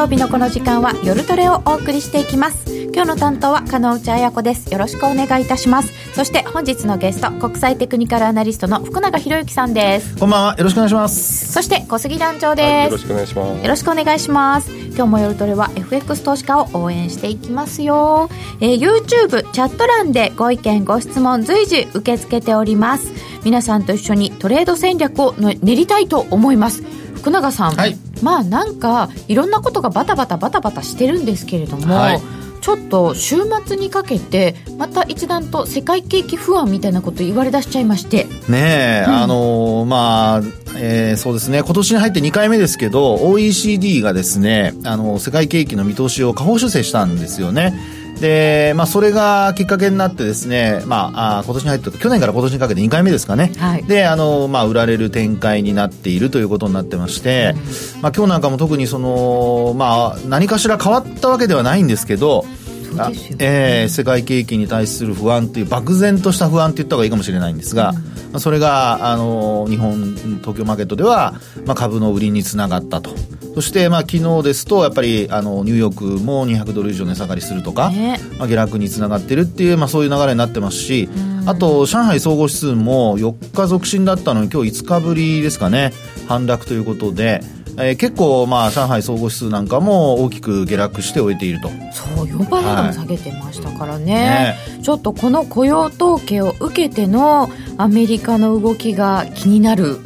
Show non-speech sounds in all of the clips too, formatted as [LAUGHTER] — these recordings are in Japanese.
曜日のこの時間は夜トレをお送りしていきます。今日の担当は加納内彩子です。よろしくお願いいたします。そして本日のゲスト国際テクニカルアナリストの福永博之さんです。こんばんは。よろしくお願いします。そして小杉団長です、はい、よろしくお願いします。よろしくお願いします。今日も夜トレは FX 投資家を応援していきますよ、えー、YouTube チャット欄でご意見ご質問随時受け付けております。皆さんと一緒にトレード戦略を練りたいと思います福永さん、はい、まあなんかいろんなことがバタバタバタバタしてるんですけれども、はい。ちょっと週末にかけてまた一段と世界景気不安みたいなこと言われ出しちゃいまして。ねえ、うん、あのまあ、えー、そうですね。今年に入って2回目ですけど OECD がですねあの世界景気の見通しを下方修正したんですよねで、まあ、それがきっかけになってですね、まあ、あ今年に入って去年から今年にかけて2回目ですかね、はい、であの、まあ、売られる展開になっているということになってまして、うん、まあ、今日なんかも特にその、まあ、何かしら変わったわけではないんですけどね、えー、世界景気に対する不安という漠然とした不安って言った方がいいかもしれないんですが、うん、まあ、それがあの日本東京マーケットでは、まあ、株の売りにつながったと。そして、まあ、昨日ですとやっぱりあのニューヨークも200ドル以上値下がりするとか、ね、まあ、下落につながってるっていう、まあ、そういう流れになってますし、うん、あと上海総合指数も4日続伸だったのに今日5日ぶりですかね。反落ということで。えー、結構、まあ、上海総合指数なんかも大きく下落して終えていると。そう4倍ほど下げてましたからね。はい。ね、ちょっとこの雇用統計を受けてのアメリカの動きが気になる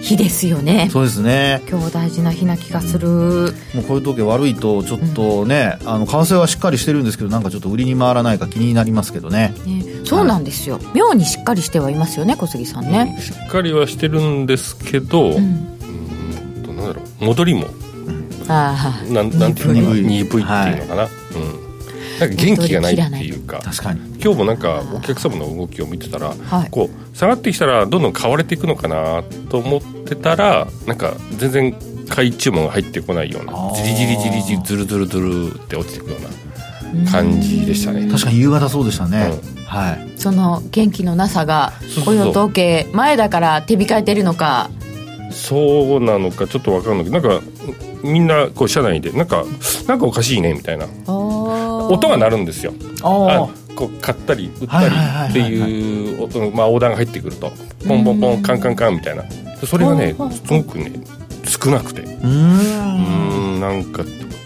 日ですよね、はい、そうですね。今日大事な日な気がする、もうこういう時悪いとちょっとね、うん、あの為替はしっかりしてるんですけどなんかちょっと売りに回らないか気になりますけどね、ね、そうなんですよ、はい、妙にしっかりしてはいますよね小杉さんね、うん、しっかりはしてるんですけど、うんなんだろう戻りも、ああなんなんていうのかな鈍い。っていうのかな、はい、うん。なんか元気がないっていうか確かに。今日もなんかお客様の動きを見てたら、はい、こう下がってきたらどんどん買われていくのかなと思ってたらなんか全然買い注文が入ってこないようなじりじりじりじりずるずるずるって落ちていくような感じでしたね。確かに夕方そうでしたね、うん、はい。その元気のなさが雇用統計前だから手控えてるのかそうなのかちょっと分かんないけどなんかみんなこう車内でなんかなんかおかしいねみたいな。音が鳴るんですよ。あこう買ったり売ったりっていう音まあオーダーが入ってくるとポンポンポンカンカンカンみたいな。それがねすごくね少なくて。うん。なんか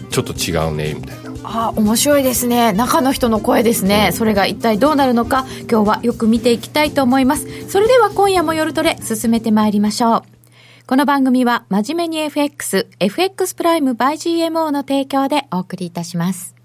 ちょっと違うねみたいな。あ面白いですね。中の人の声ですね、うん、それが一体どうなるのか今日はよく見ていきたいと思います。それでは今夜も夜トレ進めてまいりましょうこの番組は真面目に FX、FX プライム by GMO の提供でお送りいたします。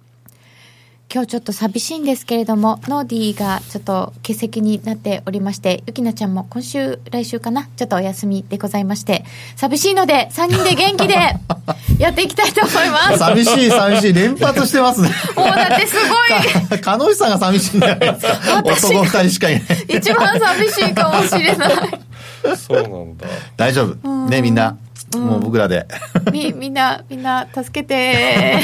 今日ちょっと寂しいんですけれども、ノーディーがちょっと欠席になっておりまして、ゆきなちゃんも今週、来週かな、ちょっとお休みでございまして、寂しいので、3人で元気で [LAUGHS] やっていきたいと思います。寂しい、寂しい、連発してますね。もうだってすごい。かのさんが寂しいんじゃないですか？男二人しかいない。一番寂しいかもしれない。[LAUGHS] そうなんだ。大丈夫。ね、みんな。もう僕らで。み、[LAUGHS] みんな、みんな、助けて。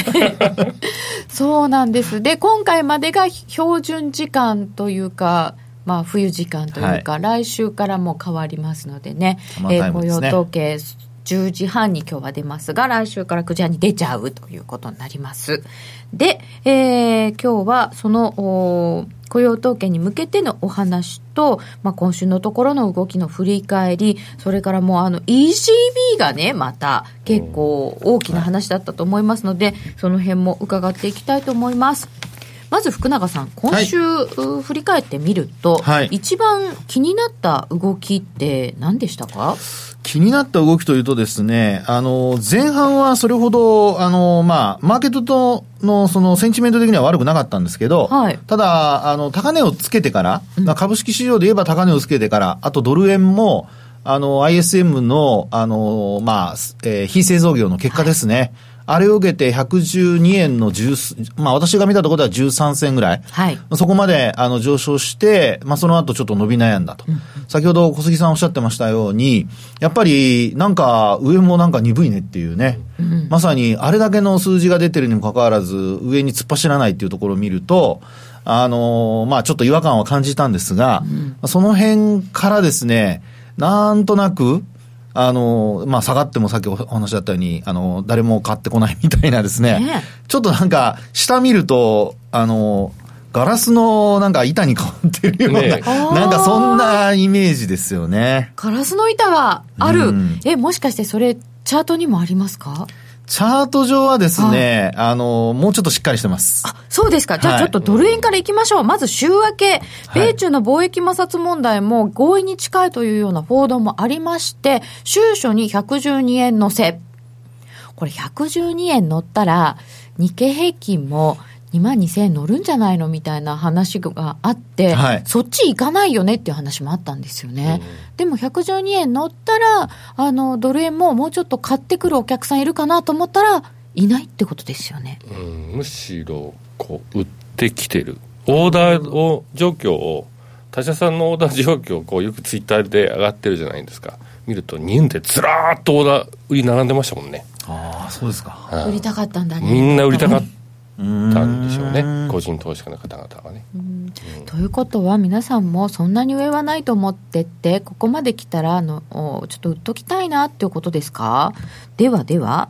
そうなんです。で、今回までが標準時間というか、まあ、冬時間というか、はい、来週からも変わりますのでね、ねえー、雇用統計、10時半に今日は出ますが、来週から9時半に出ちゃうということになります。で、えー、今日はその、雇用統計に向けてのお話と、まあ、今週のところの動きの振り返り、それからもうあの ECB がね、また結構大きな話だったと思いますので、その辺も伺っていきたいと思います。まず福永さん、今週、はい、振り返ってみると、はい、一番気になった動きって何でしたか？気になった動きというとですね、あの、前半はそれほど、あの、まあ、マーケットとの、その、センチメント的には悪くなかったんですけど、はい、ただ、あの、高値をつけてから、うん、株式市場で言えば高値をつけてから、あとドル円も、あの、ISM の、あの、まあ、えー、非製造業の結果ですね。はいあれを受けて112円の10、まあ私が見たところでは13銭ぐらい。はい。そこまであの上昇して、まあその後ちょっと伸び悩んだと。うん、先ほど小杉さんおっしゃってましたように、やっぱりなんか上もなんか鈍いねっていうね。うん、まさにあれだけの数字が出てるにもかかわらず、上に突っ走らないっていうところを見ると、あのー、まあちょっと違和感は感じたんですが、うん、その辺からですね、なんとなく、あの、まあ、下がってもさっきお話だったように、あの、誰も買ってこないみたいなですね。ねちょっとなんか、下見ると、あの、ガラスのなんか板に変わってるような、ね、なんかそんなイメージですよね。ガラスの板がある。うん、え、もしかしてそれ、チャートにもありますか？チャート上はですね、あの、もうちょっとしっかりしてます。あ、そうですか。じゃあちょっとドル円からいきましょう。はい、まず週明け、米中の貿易摩擦問題も合意に近いというような報道もありまして、週初に112円乗せ。これ112円乗ったら、日経平均も2万2000円乗るんじゃないの？みたいな話があって、はい、そっち行かないよねっていう話もあったんですよね。うん、でも112円乗ったら、あの、ドル円ももうちょっと買ってくるお客さんいるかなと思ったら、いないってことですよね。うん、むしろ、こう、売ってきてる。オーダーを、状況を、他社さんのオーダー状況をこうよくツイッターで上がってるじゃないですか。見ると、2円でずらーっとオーダー売り並んでましたもんね。ああ、そうですか。売りたかったんだね。みんな売りたかった。たんでしょうね個人投資家の方々はね。ということは皆さんもそんなに上はないと思ってってここまで来たらあのちょっと売っときたいなっていうことですか？ではでは、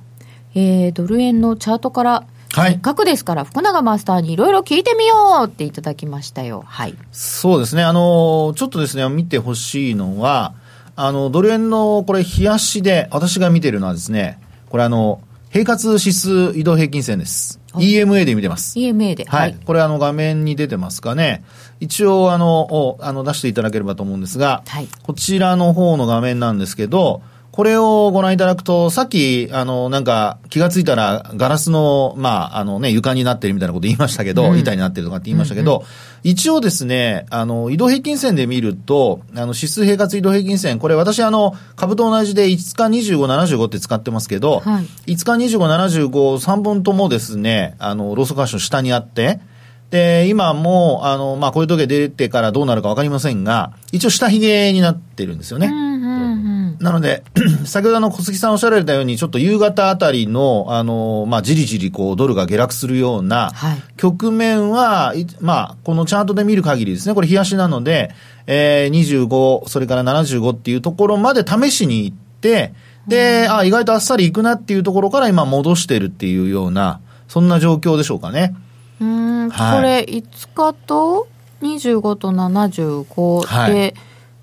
えー、ドル円のチャートからはい、せっかくですから、福永マスターにいろいろ聞いてみようっていただきましたよ。はい。そうですね。あの、ちょっとですね、見てほしいのは、あの、ドル円の、これ、冷やしで、私が見てるのはですね、これあの、平滑指数移動平均線です。EMA で見てます。EMA で。はい。これあの画面に出てますかね。一応あの、あの出していただければと思うんですが、はい、こちらの方の画面なんですけど、これをご覧いただくと、さっき、あの、なんか、気がついたら、ガラスの、まあ、あのね、床になってるみたいなこと言いましたけど、うん、板になってるとかって言いましたけど、うんうん、一応ですね、あの、移動平均線で見ると、あの、指数平滑移動平均線、これ私、あの、株と同じで5日25、75って使ってますけど、はい、5日25、75、3本ともですね、あの、ローソク足の下にあって、で、今も、あの、まあ、こういう時計出てからどうなるかわかりませんが、一応下髭になってるんですよね。なので、[CLEARS THROAT] 先ほどの小杉さんおっしゃられたように、ちょっと夕方あたりの、あの、まあ、じりじりこう、ドルが下落するような局面は、はい、まあ、このチャートで見る限りですね、これ、冷やしなので、えー、25、それから75っていうところまで試しに行って、で、あ、意外とあっさりいくなっていうところから今戻してるっていうような、そんな状況でしょうかね。うん、はい、これ、5日と25と75で、はい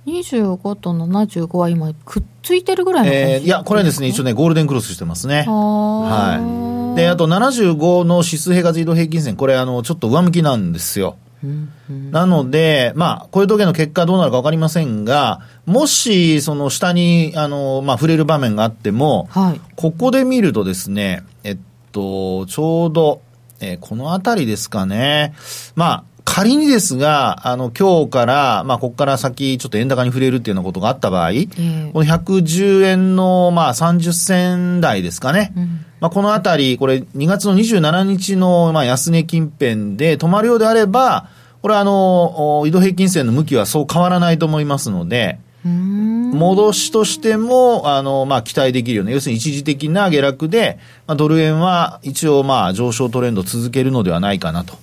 25と75は今、くっついてるぐらいのえー、いや、これはですね、一応ね、ゴールデンクロスしてますね。はい。で、あと75の指数平滑移動平均線、これ、あの、ちょっと上向きなんですよ。なので、まあ、こういう時計の結果どうなるか分かりませんが、もし、その下に、あの、まあ、触れる場面があっても、はい、ここで見るとですね、えっと、ちょうど、えー、この辺りですかね。まあ、仮にですが、あの、今日から、まあ、ここから先、ちょっと円高に触れるっていうようなことがあった場合、えー、この110円の、まあ、30銭台ですかね。うん、まあ、このあたり、これ、2月の27日の、まあ、安値近辺で止まるようであれば、これあの、移動平均線の向きはそう変わらないと思いますので、戻しとしても、あの、まあ、期待できるような、要するに一時的な下落で、まあ、ドル円は一応、まあ、上昇トレンドを続けるのではないかなと。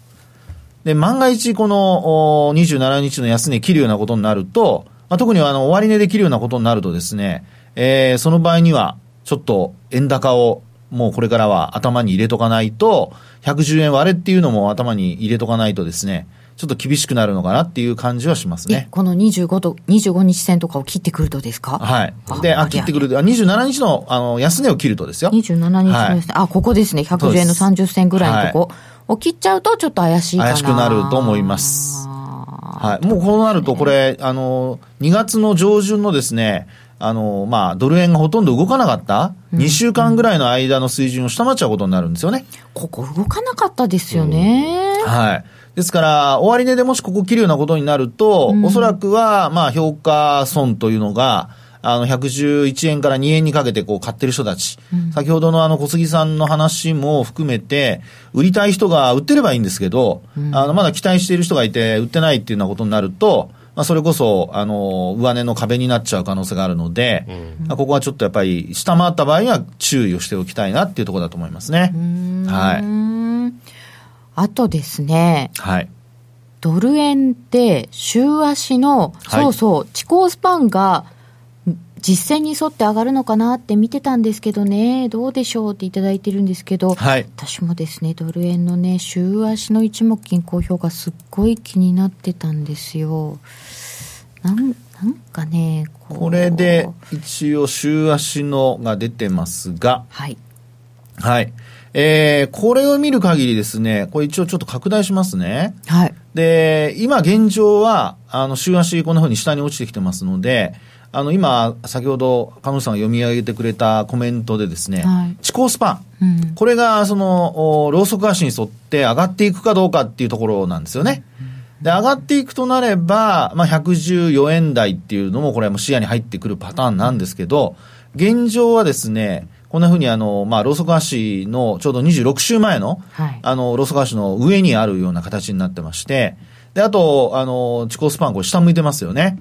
で、万が一この27日の安値切るようなことになると、まあ、特にあの終値で切るようなことになるとですね、えー、その場合には、ちょっと円高をもうこれからは頭に入れとかないと、110円割れっていうのも頭に入れとかないとですね、ちょっと厳しくなるのかなっていう感じはしますね。この25と、25日線とかを切ってくるとですか？はい。で、あ、切ってくると、あ27日の、あの、安値を切るとですよ。27日の安値、はい、あ、ここですね。110円の30銭ぐらいのとこ。を切っちゃうとちょっと怪しい怪しくなると思います。はい。もうこうなると、これ、あの、2月の上旬のですね、あの、まあ、ドル円がほとんど動かなかった、うん、2週間ぐらいの間の水準を下回っちゃうことになるんですよね。ここ動かなかったですよね。うん、はい。ですから、終値でもしここ切るようなことになると、うん、おそらくは、まあ、評価損というのが、あの、111円から2円にかけてこう買ってる人たち、うん、先ほどのあの小杉さんの話も含めて、売りたい人が売ってればいいんですけど、うん、あの、まだ期待している人がいて、売ってないっていうようなことになると、まあ、それこそ、あの、上値の壁になっちゃう可能性があるので、うん、ここはちょっとやっぱり、下回った場合には注意をしておきたいなっていうところだと思いますね。はい。あとですね。はい。ドル円って週足の、そうそう、地高スパンが実践に沿って上がるのかなって見てたんですけどね、どうでしょうっていただいてるんですけど、はい、私もですね、ドル円のね、週足の一目金公表がすっごい気になってたんですよ。なんなんかねこ、これで一応週足のが出てますが、はい。はい。えー、これを見る限りですね、これ一応ちょっと拡大しますね。はい。で、今現状は、あの、週足こんな風に下に落ちてきてますので、あの、今、先ほど、彼女さんが読み上げてくれたコメントでですね、はい、地高スパン、うん、これが、その、ローソク足に沿って上がっていくかどうかっていうところなんですよね。で、上がっていくとなれば、まあ、114円台っていうのも、これはもう視野に入ってくるパターンなんですけど、現状はですね、こんなふうにあの、まあ、ローソク足のちょうど26週前の、はい、あの、ローソク足の上にあるような形になってまして、で、あと、あの、地高スパン、これ下向いてますよね。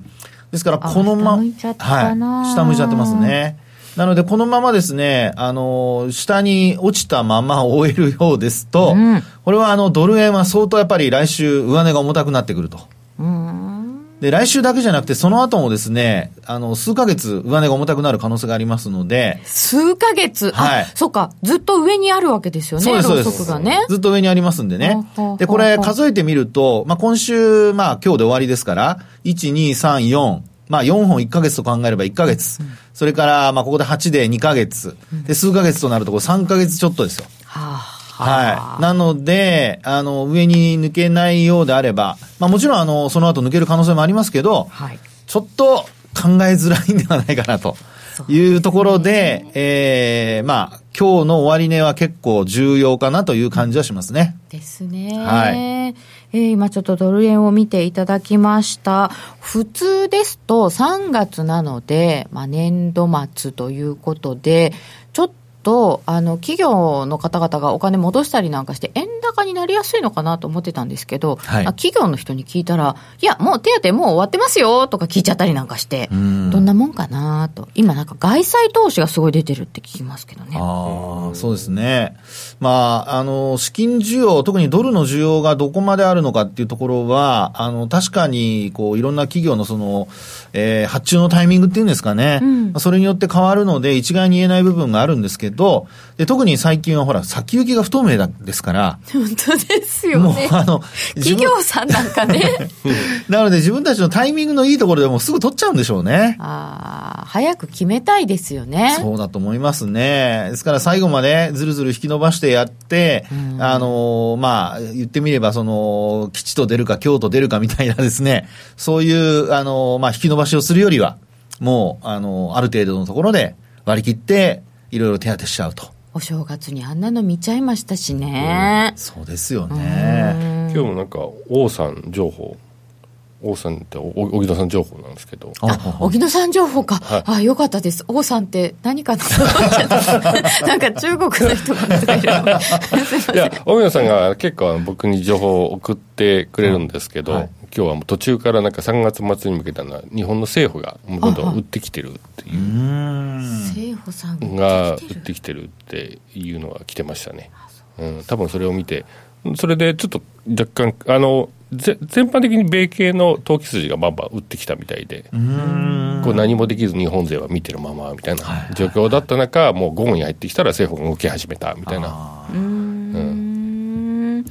ですから、このま、はい、下向いちゃってますね。なので、このままですね、あの、下に落ちたまま終えるようですと、うん、これはあの、ドル円は相当やっぱり来週、上値が重たくなってくると。うんで、来週だけじゃなくて、その後もですね、あの、数ヶ月、上値が重たくなる可能性がありますので。数ヶ月？はい。そっか。ずっと上にあるわけですよね。そうです、そうです。ね、ずっと上にありますんでね。で、これ、数えてみると、まあ、今週、まあ、今日で終わりですから、1、2、3、4、まあ、4本1ヶ月と考えれば1ヶ月。うん、それから、まあ、ここで8で2ヶ月。で、数ヶ月となると、これ3ヶ月ちょっとですよ。はあはい。なので、あの、上に抜けないようであれば、まあもちろん、あの、その後抜ける可能性もありますけど、はい、ちょっと考えづらいんではないかなというところで、でええー、まあ、今日の終値は結構重要かなという感じはしますね。ですね。はい。えー、今ちょっとドル円を見ていただきました。普通ですと3月なので、まあ年度末ということで、ちょっとあの企業の方々がお金戻したりなんかして、円高になりやすいのかなと思ってたんですけど、はい、企業の人に聞いたら、いや、もう手当もう終わってますよとか聞いちゃったりなんかして、どんなもんかなと、今、なんか外債投資がすごい出てるって聞きますけどね。あそうですね、まあ、あの資金需要、特にドルの需要がどこまであるのかっていうところは、あの確かにこういろんな企業のその、えー、発注のタイミングっていうんですかね、うん、それによって変わるので、一概に言えない部分があるんですけど、で特に最近はほら、先行きが不透明ですから、本当ですよね。もうあの、企業さんなんかね。[LAUGHS] なので自分たちのタイミングのいいところでもすぐ取っちゃうんでしょうね。ああ、早く決めたいですよね。そうだと思いますね。ですから最後までずるずる引き伸ばしてやって、うん、あの、まあ、言ってみればその、吉と出るか京と出るかみたいなですね、そういう、あの、まあ、引き伸ばしをするよりは、もう、あの、ある程度のところで割り切って、いろいろ手当てしちゃうと。お正月にあんなの見ちゃいましたしね、うん、そうですよね。今日もなんか王さん情報王さんって荻野さん情報なんですけど。あ荻野さん情報か、はい、あよかったです。王さんって何かと思っちゃったなんか中国の人がいる。いや荻野さんが結構僕に情報を送ってくれるんですけど、はい、今日はもう途中からなんか3月末に向けたのは日本の政府がどんどん売ってきてるっていう。政府さんが売ってきてる。っていうのは来てましたね、うん、多分それを見てそれでちょっと若干あの全般的に米系の投機筋がバンバン売ってきたみたいで。こう何もできず日本勢は見てるままみたいな状況だった中、もう午後に入ってきたら政府が動き始めたみたいな。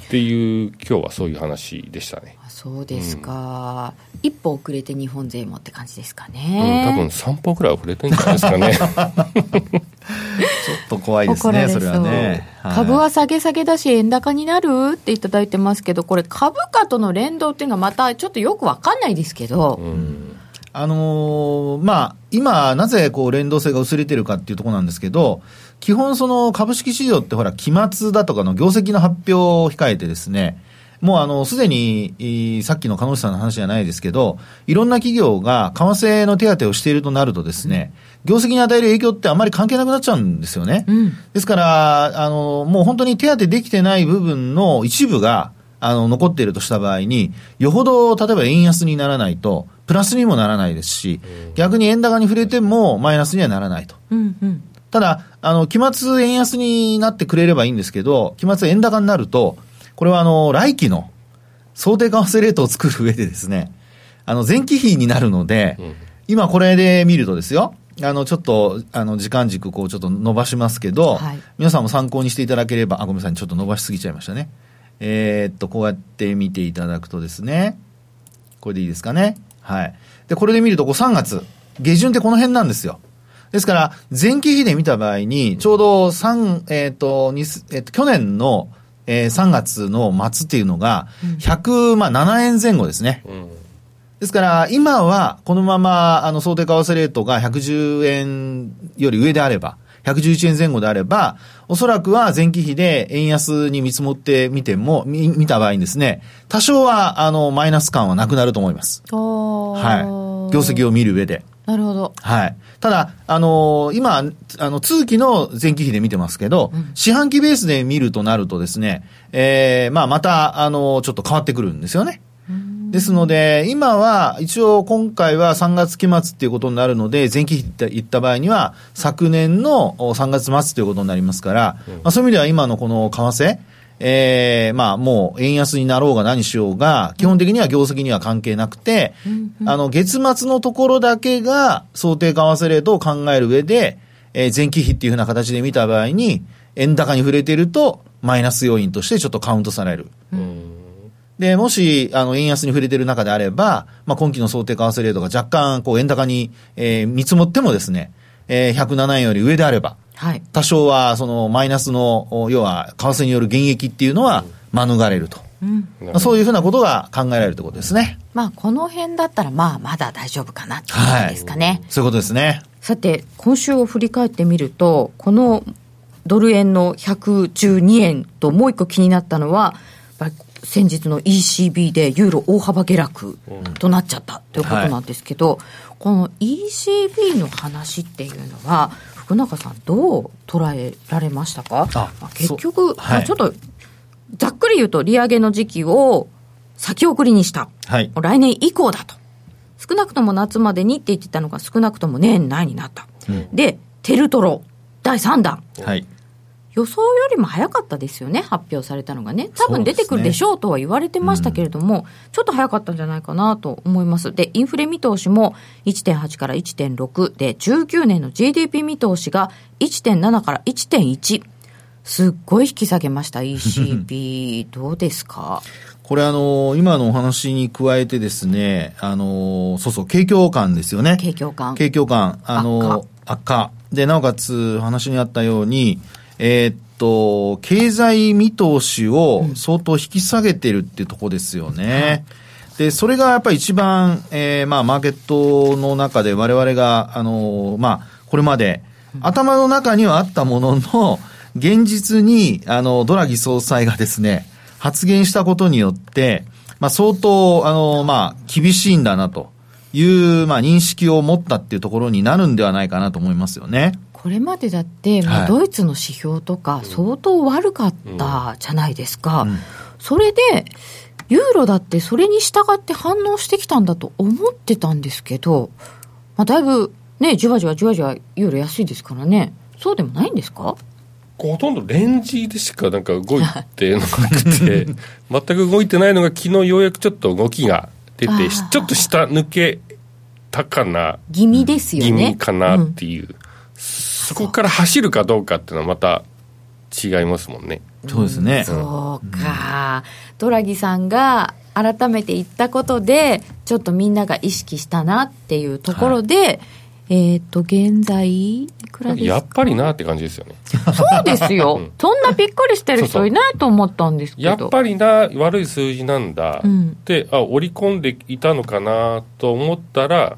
うんっていう今日はそういう話でしたね。そうですか、うん、一歩遅れて日本勢もって感じですかね、うん、多分3歩ぐらい遅れてるんじゃないですかね。[LAUGHS] ちょっと怖いですねそれはね、はい、株は下げ下げだし円高になるっていただいてますけどこれ株価との連動っていうのはまたちょっとよく分かんないですけど、うん。あのー、まあ、今、なぜこう連動性が薄れてるかっていうところなんですけど、基本その株式市場ってほら、期末だとかの業績の発表を控えてですね、もうあの、すでに、さっきの鹿野さんの話じゃないですけど、いろんな企業が為替の手当をしているとなるとですね、業績に与える影響ってあんまり関係なくなっちゃうんですよね。うん、ですから、あの、もう本当に手当できてない部分の一部が、あの、残っているとした場合に、よほど、例えば円安にならないと、プラスにもならないですし、逆に円高に触れてもマイナスにはならないと。うんうんただ、あの、期末円安になってくれればいいんですけど、期末円高になると、これはあの、来期の想定為替レートを作る上でですね、あの、前期比になるので、うん、今これで見るとですよ、あの、ちょっと、あの、時間軸、こう、ちょっと伸ばしますけど、はい、皆さんも参考にしていただければ、あ、ごめんなさい、ちょっと伸ばしすぎちゃいましたね。えー、っと、こうやって見ていただくとですね、これでいいですかね。はい。で、これで見ると、こう3月、下旬ってこの辺なんですよ。ですから、前期比で見た場合に、ちょうど3、えっ、ー、と、えっ、と、去年の、えー、3月の末っていうのが、107円前後ですね。うんですから、今はこのまま、あの、想定為替レートが110円より上であれば、111円前後であれば、おそらくは前期比で円安に見積もってみても、見見た場合にですね、多少は、あの、マイナス感はなくなると思います。はい。業績を見る上で。なるほど。はい。ただ、あのー、今、あの、通期の前期比で見てますけど、うん、四半期ベースで見るとなるとですね、ええー、まあ、また、あのー、ちょっと変わってくるんですよね。ですので、今は、一応今回は3月期末っていうことになるので、前期比って言った場合には、昨年の3月末ということになりますから、うん、まあ、そういう意味では今のこの為替、ええー、まあもう円安になろうが何しようが、基本的には業績には関係なくて、うん、あの、月末のところだけが想定為替レートを考える上で、えー、前期比っていうふうな形で見た場合に、円高に触れていると、マイナス要因としてちょっとカウントされる。うんで、もし、あの、円安に触れている中であれば、まあ、今期の想定為替レートが若干、こう、円高に、えー、見積もってもですね、えー、107円より上であれば、はい、多少は、その、マイナスの、要は、為替による減益っていうのは、免れると。うんまあ、そういうふうなことが考えられるということですね。まあ、この辺だったら、まあ、まだ大丈夫かなっていうですかね、はい。そういうことですね。さて、今週を振り返ってみると、このドル円の112円ともう一個気になったのは、先日の ECB でユーロ大幅下落となっちゃったということなんですけど、はい、この ECB の話っていうのは、福永さん、どう捉えられましたか？結局、はい、ちょっとざっくり言うと、利上げの時期を先送りにした、はい、来年以降だと、少なくとも夏までにって言ってたのが、少なくとも年内になった、うん、で、テルトロ第3弾、はい、予想よりも早かったですよね、発表されたのがね、多分出てくるでしょうとは言われてましたけれども、ねうん、ちょっと早かったんじゃないかなと思います。で、インフレ見通しも1.8から1.6で、19年の GDP 見通しが1.7から1.1。すっごい引き下げました、ECB。[LAUGHS] どうですか？これあの、今のお話に加えてですね、あの、そうそう、景況感ですよね。景況感。景況感。あの、悪化。で、なおかつ、話にあったように、えー、っと、経済見通しを相当引き下げてるっていうとこですよね。うん、で、それがやっぱり一番、えー、まあ、マーケットの中で我々が、あの、まあ、これまで、頭の中にはあったものの、現実に、あの、ドラギ総裁がですね、発言したことによって、まあ、相当、あの、まあ、厳しいんだなという、まあ、認識を持ったっていうところになるんではないかなと思いますよね。これまでだって、まあ、ドイツの指標とか相当悪かったじゃないですか、それでユーロだってそれに従って反応してきたんだと思ってたんですけど、まあ、だいぶねじわじわじわじわユーロ安いですからね。そうでもないんですか？ほとんどレンジでしかなんか動いてなくて [LAUGHS] 全く動いてないのが昨日ようやくちょっと動きが出てちょっと下抜けたかな。気味ですよね。気味かなっていう、うんそこから走るかどうかっていうのはまた違いますもんね。そうですね。そうか。ドラギさんが改めて言ったことで、ちょっとみんなが意識したなっていうところで、はい、えっ、と、現在、いくらですか？やっぱりなって感じですよね。そうですよ。うん、そんなびっくりしてる人いないと思ったんですけど。やっぱりな、悪い数字なんだって、うん、あ、織り込んでいたのかなと思ったら、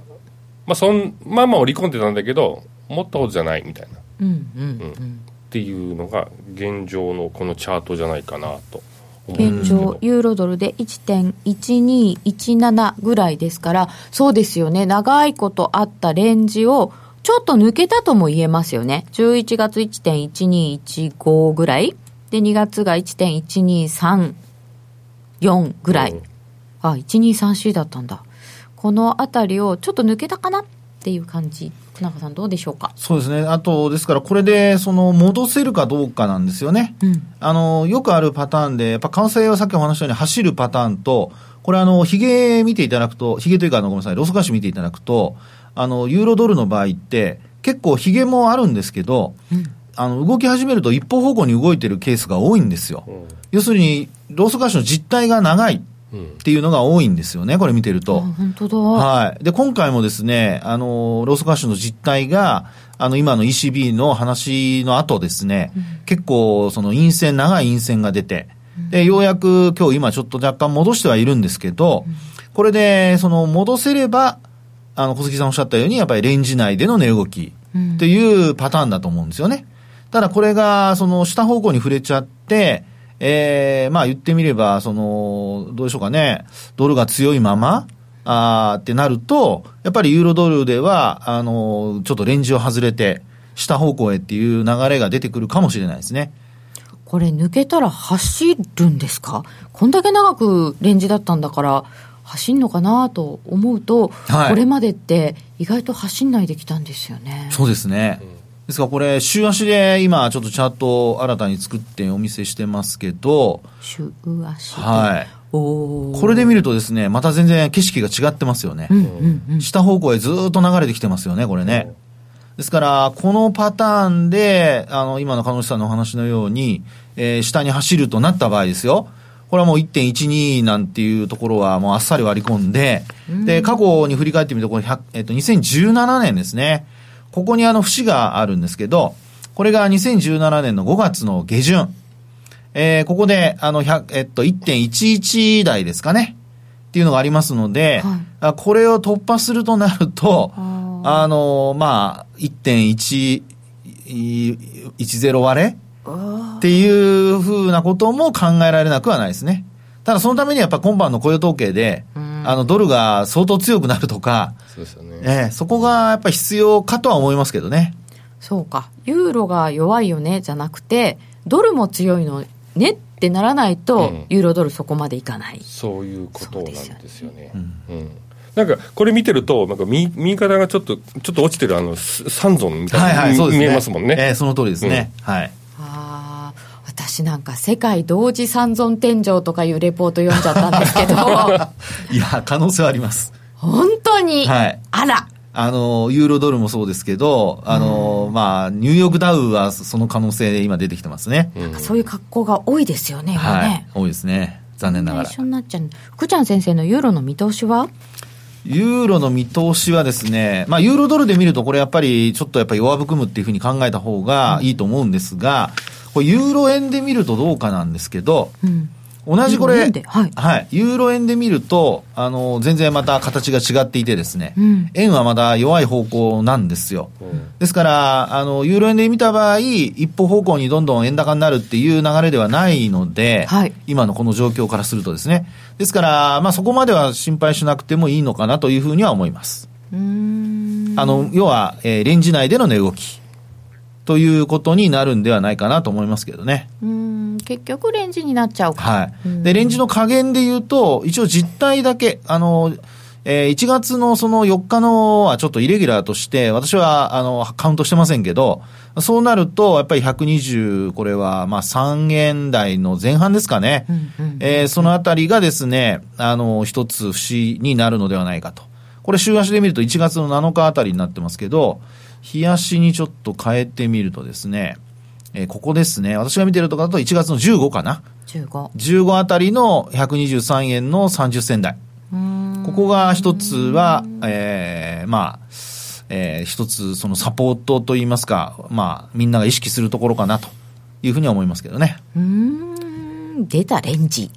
まあ、そん、まあまあ織り込んでたんだけど、思ったほどじゃないみたいな、うんうんうん、っていうのが現状のこのチャートじゃないかなと現状、ユーロドルで1.1217ぐらいですから、そうですよね、長いことあったレンジをちょっと抜けたとも言えますよね。11月1.1215ぐらい。で、2月が1.1234ぐらい。うん、あ、1234だったんだ。このあたりをちょっと抜けたかな？っていう感じ。中さん、どうでしょうか？そうですね、あとですから、これでその戻せるかどうかなんですよね、うん、あのよくあるパターンで、やっぱ為替はさっきお話したように走るパターンと、これ、あの、ヒゲ見ていただくと、ヒゲというか、あのごめんなさい、ロスカッシュ見ていただくと、あの、ユーロドルの場合って、結構ヒゲもあるんですけど、うん、あの、動き始めると一方方向に動いてるケースが多いんですよ。うん、要するに、ローソク足の実態が長い。っていうのが多いんですよね、これ見てると。本当だ。はい。で、今回もですね、あの、ローソク足の実態が、あの、今の ECB の話の後ですね、うん、結構、その陰線、長い陰線が出て、で、ようやく今日今ちょっと若干戻してはいるんですけど、これで、その戻せれば、あの、小杉さんおっしゃったように、やっぱりレンジ内での値動きっていうパターンだと思うんですよね。ただこれが、その下方向に触れちゃって、ええー、まあ言ってみれば、その、どうでしょうかね、ドルが強いまま、あってなると、やっぱりユーロドルでは、あの、ちょっとレンジを外れて、下方向へっていう流れが出てくるかもしれないですね。これ抜けたら走るんですか？こんだけ長くレンジだったんだから、走んのかなと思うと、はい、これまでって意外と走んないできたんですよね。そうですね。ですからこれ、週足で今、ちょっとチャートを新たに作ってお見せしてますけど、週足はい。これで見るとですね、また全然景色が違ってますよね。うんうんうん、下方向へずっと流れてきてますよね、これね。ですから、このパターンで、あの、今の鹿野さんのお話のように、えー、下に走るとなった場合ですよ。これはもう1.12なんていうところはもうあっさり割り込んで、で、過去に振り返ってみると、これ、えっと、2017年ですね。ここにあの節があるんですけど、これが2017年の5月の下旬。えー、ここで、あの、100、えっと、1.11台ですかね。っていうのがありますので、はい、これを突破するとなると、あの、まあ、1.110割れ？っていうふうなことも考えられなくはないですね。ただそのためにやっぱ今晩の雇用統計で、あの、ドルが相当強くなるとか、そうですよね。えー、そこがやっぱ必要かとは思いますけどね。そうか。ユーロが弱いよね、じゃなくて、ドルも強いのねってならないと、うん、ユーロドルそこまでいかない。そういうことなんですよね。うよねうん、うんなんかこれ見てると、なんか右右肩がちょっと、ちょっと落ちてるあの、三尊みたいな、はいはいね、見えますもんね。えー、その通りですね。うん、はい。私なんか世界同時三尊天井とかいうレポート読んじゃったんですけど [LAUGHS] いや可能性はあります本当に、はい、あらあの、ユーロドルもそうですけど、あの、うん、まあ、ニューヨークダウはその可能性で今出てきてますね。なんかそういう格好が多いですよね、今ね。はい、多いですね。残念ながら。一緒になっちゃう。福ちゃん先生のユーロの見通しは？ユーロの見通しはですね、まあ、ユーロドルで見ると、これやっぱり、ちょっとやっぱり弱含むっていうふうに考えた方がいいと思うんですが、これユーロ円で見るとどうかなんですけど、うん、同じこれ、はい、はい、ユーロ円で見ると、あの、全然また形が違っていてですね、うん、円はまだ弱い方向なんですよ。うん、ですから、あの、ユーロ円で見た場合、一歩方向にどんどん円高になるっていう流れではないので、はい、今のこの状況からするとですね。ですから、まあそこまでは心配しなくてもいいのかなというふうには思います。あの、要は、えー、レンジ内での値動き。ということになるんではないかなと思いますけどね。うん結局レンジになっちゃうか。はい。で、レンジの加減で言うと、一応実態だけ、あの、えー、1月のその4日のはちょっとイレギュラーとして、私はあのカウントしてませんけど、そうなると、やっぱり120、これはまあ3円台の前半ですかね。えそのあたりがですね、あの、一つ節になるのではないかと。これ週足で見ると1月の7日あたりになってますけど、冷やしにちょっと変えてみるとですね、えー、ここですね。私が見てるところだと1月の15かな。15。15あたりの123円の30銭台。ここが一つは、えー、まあ、えー、一つそのサポートといいますか、まあ、みんなが意識するところかなというふうには思いますけどね。うん、出たレンジ。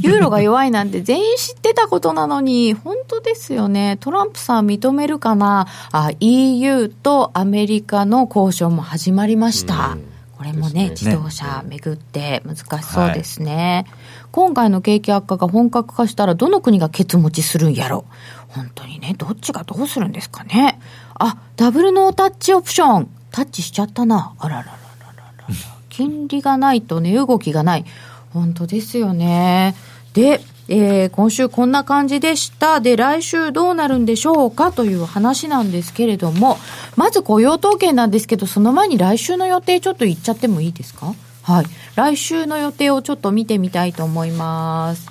ユーロが弱いなんて全員知ってたことなのに、本当ですよね。トランプさん認めるかな？あ ?EU とアメリカの交渉も始まりました。これもね、ね自動車めぐって難しそうですね、はい、今回の景気悪化が本格化したらどの国がケツ持ちするんやろ？本当にね、どっちがどうするんですかね？あ、ダブルノータッチオプション。タッチしちゃったな。あらららららら。[LAUGHS] 金利がないと値動きがない。本当ですよね。で、えー、今週こんな感じでした。で、来週どうなるんでしょうかという話なんですけれども、まず雇用統計なんですけど、その前に来週の予定ちょっと言っちゃってもいいですか？はい。来週の予定をちょっと見てみたいと思います。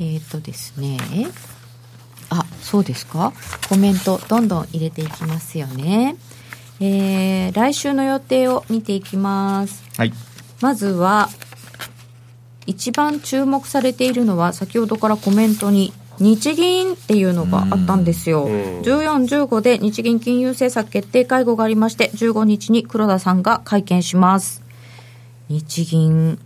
えっ、ー、とですね。あ、そうですか？コメントどんどん入れていきますよね。えー、来週の予定を見ていきます。はい。まずは、一番注目されているのは、先ほどからコメントに、日銀っていうのがあったんですよ。14、15で日銀金融政策決定会合がありまして、15日に黒田さんが会見します。日銀、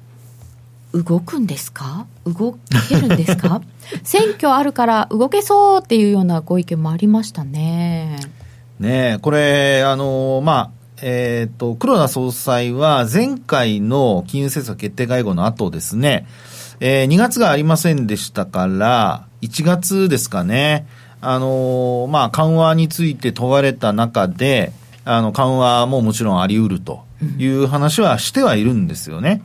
動くんですか？動けるんですか？[LAUGHS] 選挙あるから動けそうっていうようなご意見もありましたね。ねこれ、あのまあ、えっ、ー、と、黒田総裁は前回の金融政策決定会合の後ですね、えー、2月がありませんでしたから、1月ですかね、あのまあ、緩和について問われた中で、あの、緩和ももちろんあり得るという話はしてはいるんですよね。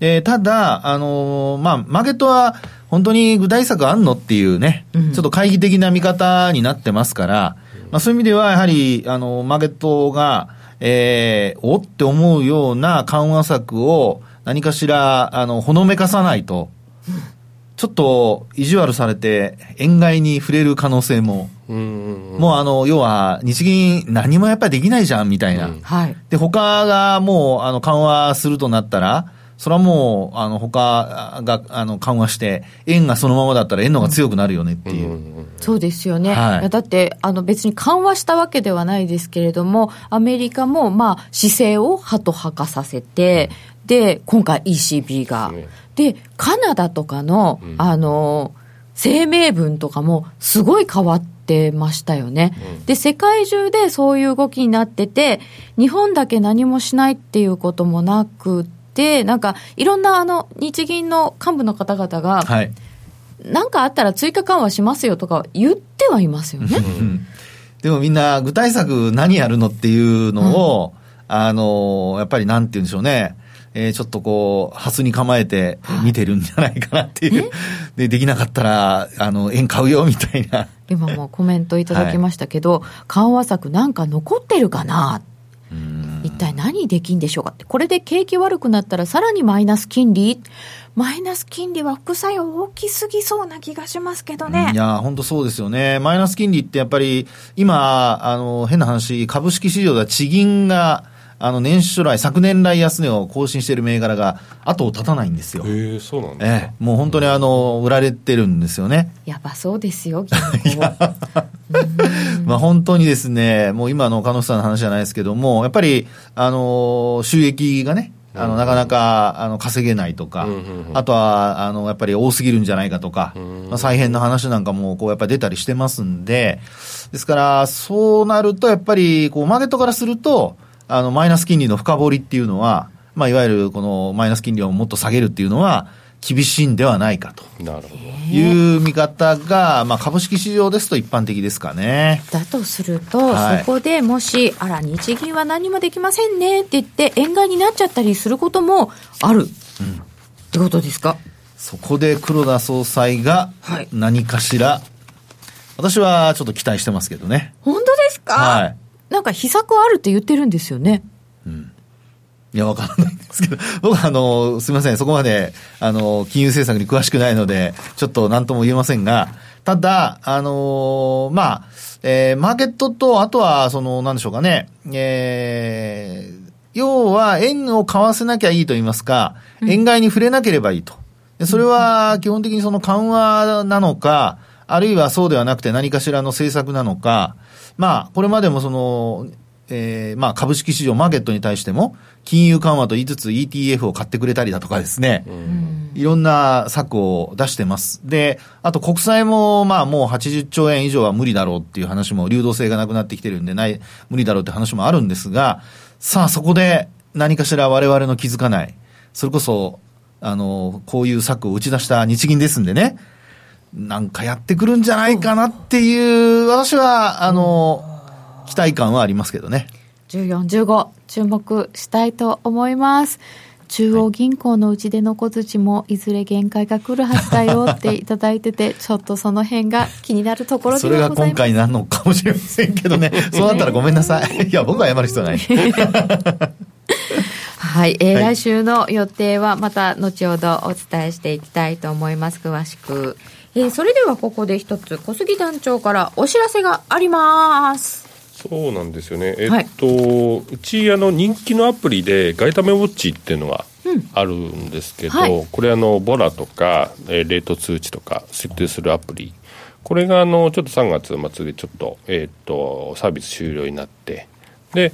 えー、ただ、あのー、まあ、マーケットは本当に具体策あんのっていうね、ちょっと懐疑的な見方になってますから、まあ、そういう意味では、やはり、あの、マーケットが、えー、おって思うような緩和策を何かしら、あの、ほのめかさないと、ちょっと意地悪されて、円買いに触れる可能性も、もうあの、要は、日銀何もやっぱりできないじゃん、みたいな。はい。で、他がもう、あの、緩和するとなったら、それはもう、あの、他が、あの、緩和して、円がそのままだったら円のが強くなるよねっていう。うん、そうですよね。はい、だって、あの、別に緩和したわけではないですけれども、アメリカも、まあ、姿勢を歯と歯かさせて、で、今回 ECB が。で、カナダとかの、あの、声明文とかも、すごい変わって、てましたよね、うん、で世界中でそういう動きになってて日本だけ何もしないっていうこともなく、なんかいろんなあの日銀の幹部の方々が、はい、なんかあったら追加緩和しますよとか言ってはいますよね。でもみんな具体策何やるのっていうのを、うん、あの、やっぱりなんて言うんでしょうね。えー、ちょっとこう、ハスに構えて見てるんじゃないかなっていう。で、できなかったら、あの、円買うよみたいな。今もコメントいただきましたけど、[LAUGHS] はい、緩和策なんか残ってるかな？一体何できんでしょうかって、これで景気悪くなったらさらにマイナス金利マイナス金利は副作用大きすぎそうな気がしますけどね。いや、本当そうですよね。マイナス金利ってやっぱり、今、あの、変な話、株式市場では地銀が、あの年初来、昨年来安値を更新している銘柄が後を絶たないんですよ。へそうなんだ、ええ、もう本当にあの売られてるんですよね。やばそうですよ、[LAUGHS] [LAUGHS] まあ本当にですね、もう今の鹿野さんの話じゃないですけども、やっぱり、あの、収益がね、あの、なかなか、あの、稼げないとか、あとは、あの、やっぱり多すぎるんじゃないかとか、まあ、再編の話なんかも、こう、やっぱり出たりしてますんで、ですから、そうなると、やっぱり、こう、マーケットからすると、あの、マイナス金利の深掘りっていうのは、まあ、いわゆるこのマイナス金利をもっと下げるっていうのは、厳しいんではないかという見方が、まあ、株式市場ですと一般的ですかね。だとすると、はい、そこでもし、あら、日銀は何もできませんねって言って、円買いになっちゃったりすることもある、うん、ってことですか？そこで黒田総裁が何かしら、はい、私はちょっと期待してますけどね。本当ですか？はい。なんか秘策あるって言ってるんですよね。うん。いや、わからないんですけど、[LAUGHS] 僕はあの、すみません、そこまで、あの、金融政策に詳しくないので、ちょっと何とも言えませんが、ただ、あのまあ、えー、マーケットと、あとは、その、なんでしょうかね、えー、要は、円を買わせなきゃいいと言いますか、円買いに触れなければいいと。でそれは、基本的にその緩和なのか、あるいはそうではなくて何かしらの政策なのか、まあ、これまでもその、えー、まあ株式市場、マーケットに対しても、金融緩和と言いつつ ETF を買ってくれたりだとかですね、いろんな策を出してます。で、あと国債もまあもう80兆円以上は無理だろうっていう話も、流動性がなくなってきてるんでない、無理だろうって話もあるんですが、さあそこで何かしら我々の気づかない、それこそ、あの、こういう策を打ち出した日銀ですんでね、なんかやってくるんじゃないかなっていう、私は、あの、期待感はありますけどね。14、15、注目したいと思います。中央銀行のうちでの小槌もいずれ限界が来るはずだよっていただいてて、ちょっとその辺が気になるところでそれが今回なのかもしれませんけどね、そうなったらごめんなさい。いや、僕は謝る必要ない。はい、えー、はい、来週の予定はまた後ほどお伝えしていきたいと思います。詳しく。えー、それではここで一つ小杉団長からお知らせがありますそうなんですよね。えっと、はい、うちあの人気のアプリでガイタメウォッチっていうのがあるんですけど、うんはい、これあのボラとか、えー、レート通知とか設定するアプリ。これがあのちょっと3月末でちょっと,、えー、っとサービス終了になって。で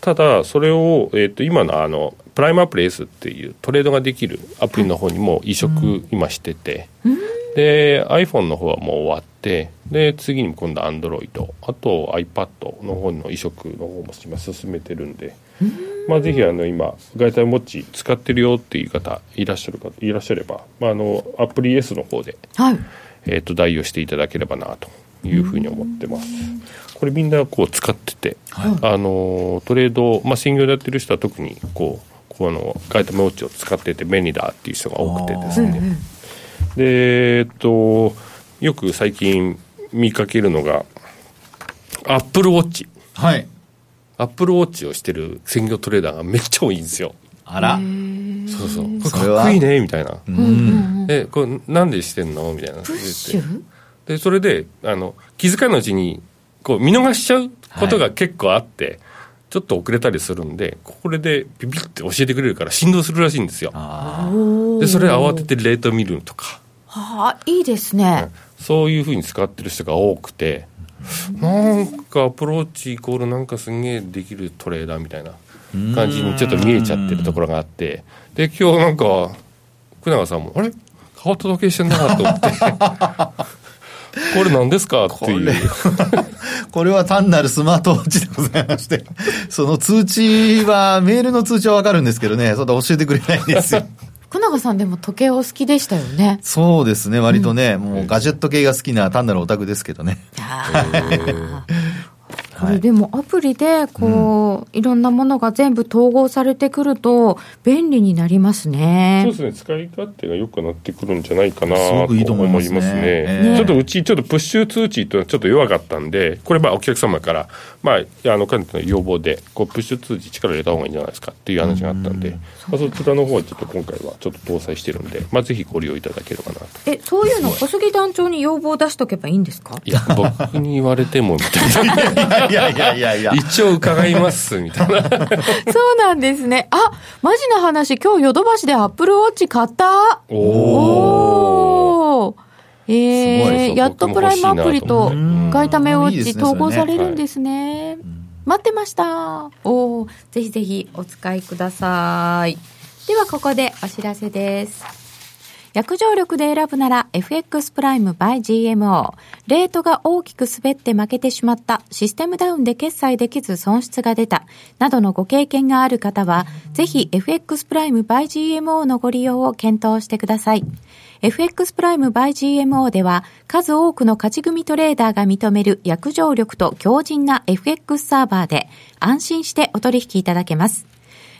ただそれを、えー、っと今のあのプライムアプリ S っていうトレードができるアプリの方にも移植今してて、うんで iPhone の方はもう終わってで次に今度 Android あと iPad の方の移植の方も今進めてるんで、まあ、ぜひあの今外体ウォッチ使ってるよっていう方いらっしゃるかいらっしゃれば、まあ、あのアプリ S の方で、はい、えー、と代用していただければなというふうに思ってます。これみんなこう使ってて、はい、あのトレード、まあ、専業でやってる人は特にこうこうあのガイタウォッチを使ってて便利だっていう人が多くてですね、で、えっと、よく最近見かけるのが、アップルウォッチ。はい。アップルウォッチをしてる専業トレーダーがめっちゃ多いんですよ。あら。そうそう。これかっこいいね、みたいな。うん。え、これなんでしてんの？みたいな。プッシュ？で、それで、あの、気遣いのうちに、こう、見逃しちゃうことが結構あって、はいちょっと遅れたりするんで、これでビビって教えてくれるから振動するらしいんですよ。で、それ慌ててレート見るとか。はあ、いいですね。そういうふうに使ってる人が多くて、なんかアプローチイコールなんかすげえできるトレーダーみたいな感じにちょっと見えちゃってるところがあって、で、今日なんか、福永さんも、あれ？変わった時計してんなと思って。[LAUGHS] これ何ですか？っていう。[LAUGHS] これは単なるスマートウォッチでございまして、[LAUGHS] その通知は、メールの通知はわかるんですけどね、そんな教えてくれないんですよ。福永さんでも時計お好きでしたよね。そうですね、割とね、うん、もうガジェット系が好きな単なるオタクですけどね。これでもアプリでこう、うん、いろんなものが全部統合されてくると便利になりますね。そうですね。使い勝手が良くなってくるんじゃないかなと思いますね。すねえー、ちょっとうちちょっとプッシュ通知というのはちょっと弱かったんで、これまあお客様からまああのかなりの要望でこうプッシュ通知力入れた方がいいんじゃないですかっていう話があったんで、うん、まあ、そちらの方はちょっと今回はちょっと搭載してるんで、まあぜひご利用いただければなと。え、そういうの小杉団長に要望を出しとけばいいんですか？いや僕に言われてもみたいな。[LAUGHS] いやいやいやいや。一応伺います、みたいな。そうなんですね。あ、マジな話、今日ヨドバシでアップルウォッチ買ったおおえー、やっとプライムアプリとガイタメウォッチ統合されるんですね。待ってました。おぜひぜひお使いください。ではここでお知らせです。約定力で選ぶなら FX プライム by GMO。レートが大きく滑って負けてしまった、システムダウンで決済できず損失が出た、などのご経験がある方は、ぜひ FX プライム by GMO のご利用を検討してください。FX プライム by GMO では数多くの勝ち組トレーダーが認める約定力と強靭な FX サーバーで安心してお取引いただけます。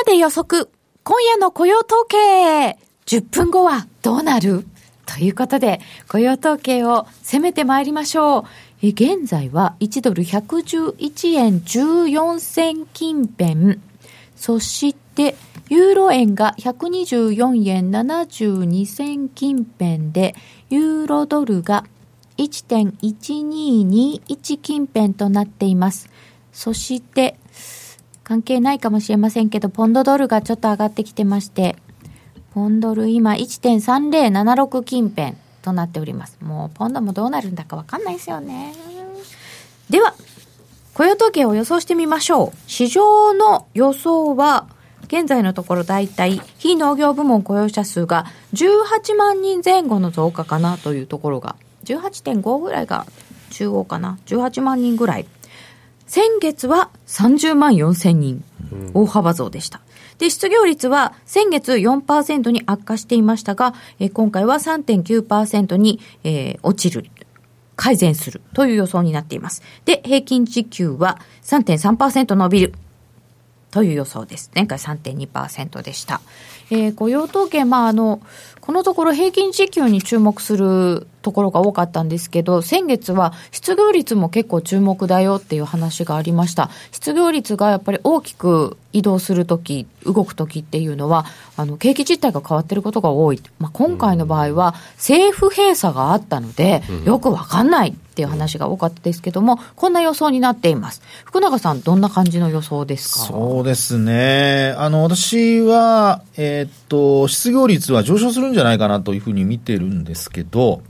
なで予測。今夜の雇用統計。10分後はどうなる？ということで、雇用統計を攻めてまいりましょう。現在は1ドル111円14銭近辺。そして、ユーロ円が124円72銭近辺で、ユーロドルが1.1221近辺となっています。そして、関係ないかもしれませんけど、ポンドドルがちょっと上がってきてまして、ポンドル今1.3076近辺となっております。もうポンドもどうなるんだかわかんないですよね。では、雇用統計を予想してみましょう。市場の予想は、現在のところ大体、非農業部門雇用者数が18万人前後の増加かなというところが、18.5ぐらいが中央かな。18万人ぐらい。先月は30万4千人、大幅増でした。で、失業率は先月4%に悪化していましたが、えー、今回は3.9%に、えー、落ちる。改善するという予想になっています。で、平均時給は3.3%伸びるという予想です。前回3.2%でした。えー、雇用統計、まあ、あの、このところ平均時給に注目するところが多かったんですけど、先月は失業率も結構注目だよっていう話がありました。失業率がやっぱり大きく移動するとき、動くときっていうのは、あの、景気実態が変わってることが多い。まあ、今回の場合は、政府閉鎖があったので、よくわかんないっていう話が多かったですけども、こんな予想になっています。福永さん、どんな感じの予想ですか？そうですね。あの、私は、えー、っと、失業率は上昇するんじゃないかなというふうに見てるんですけど、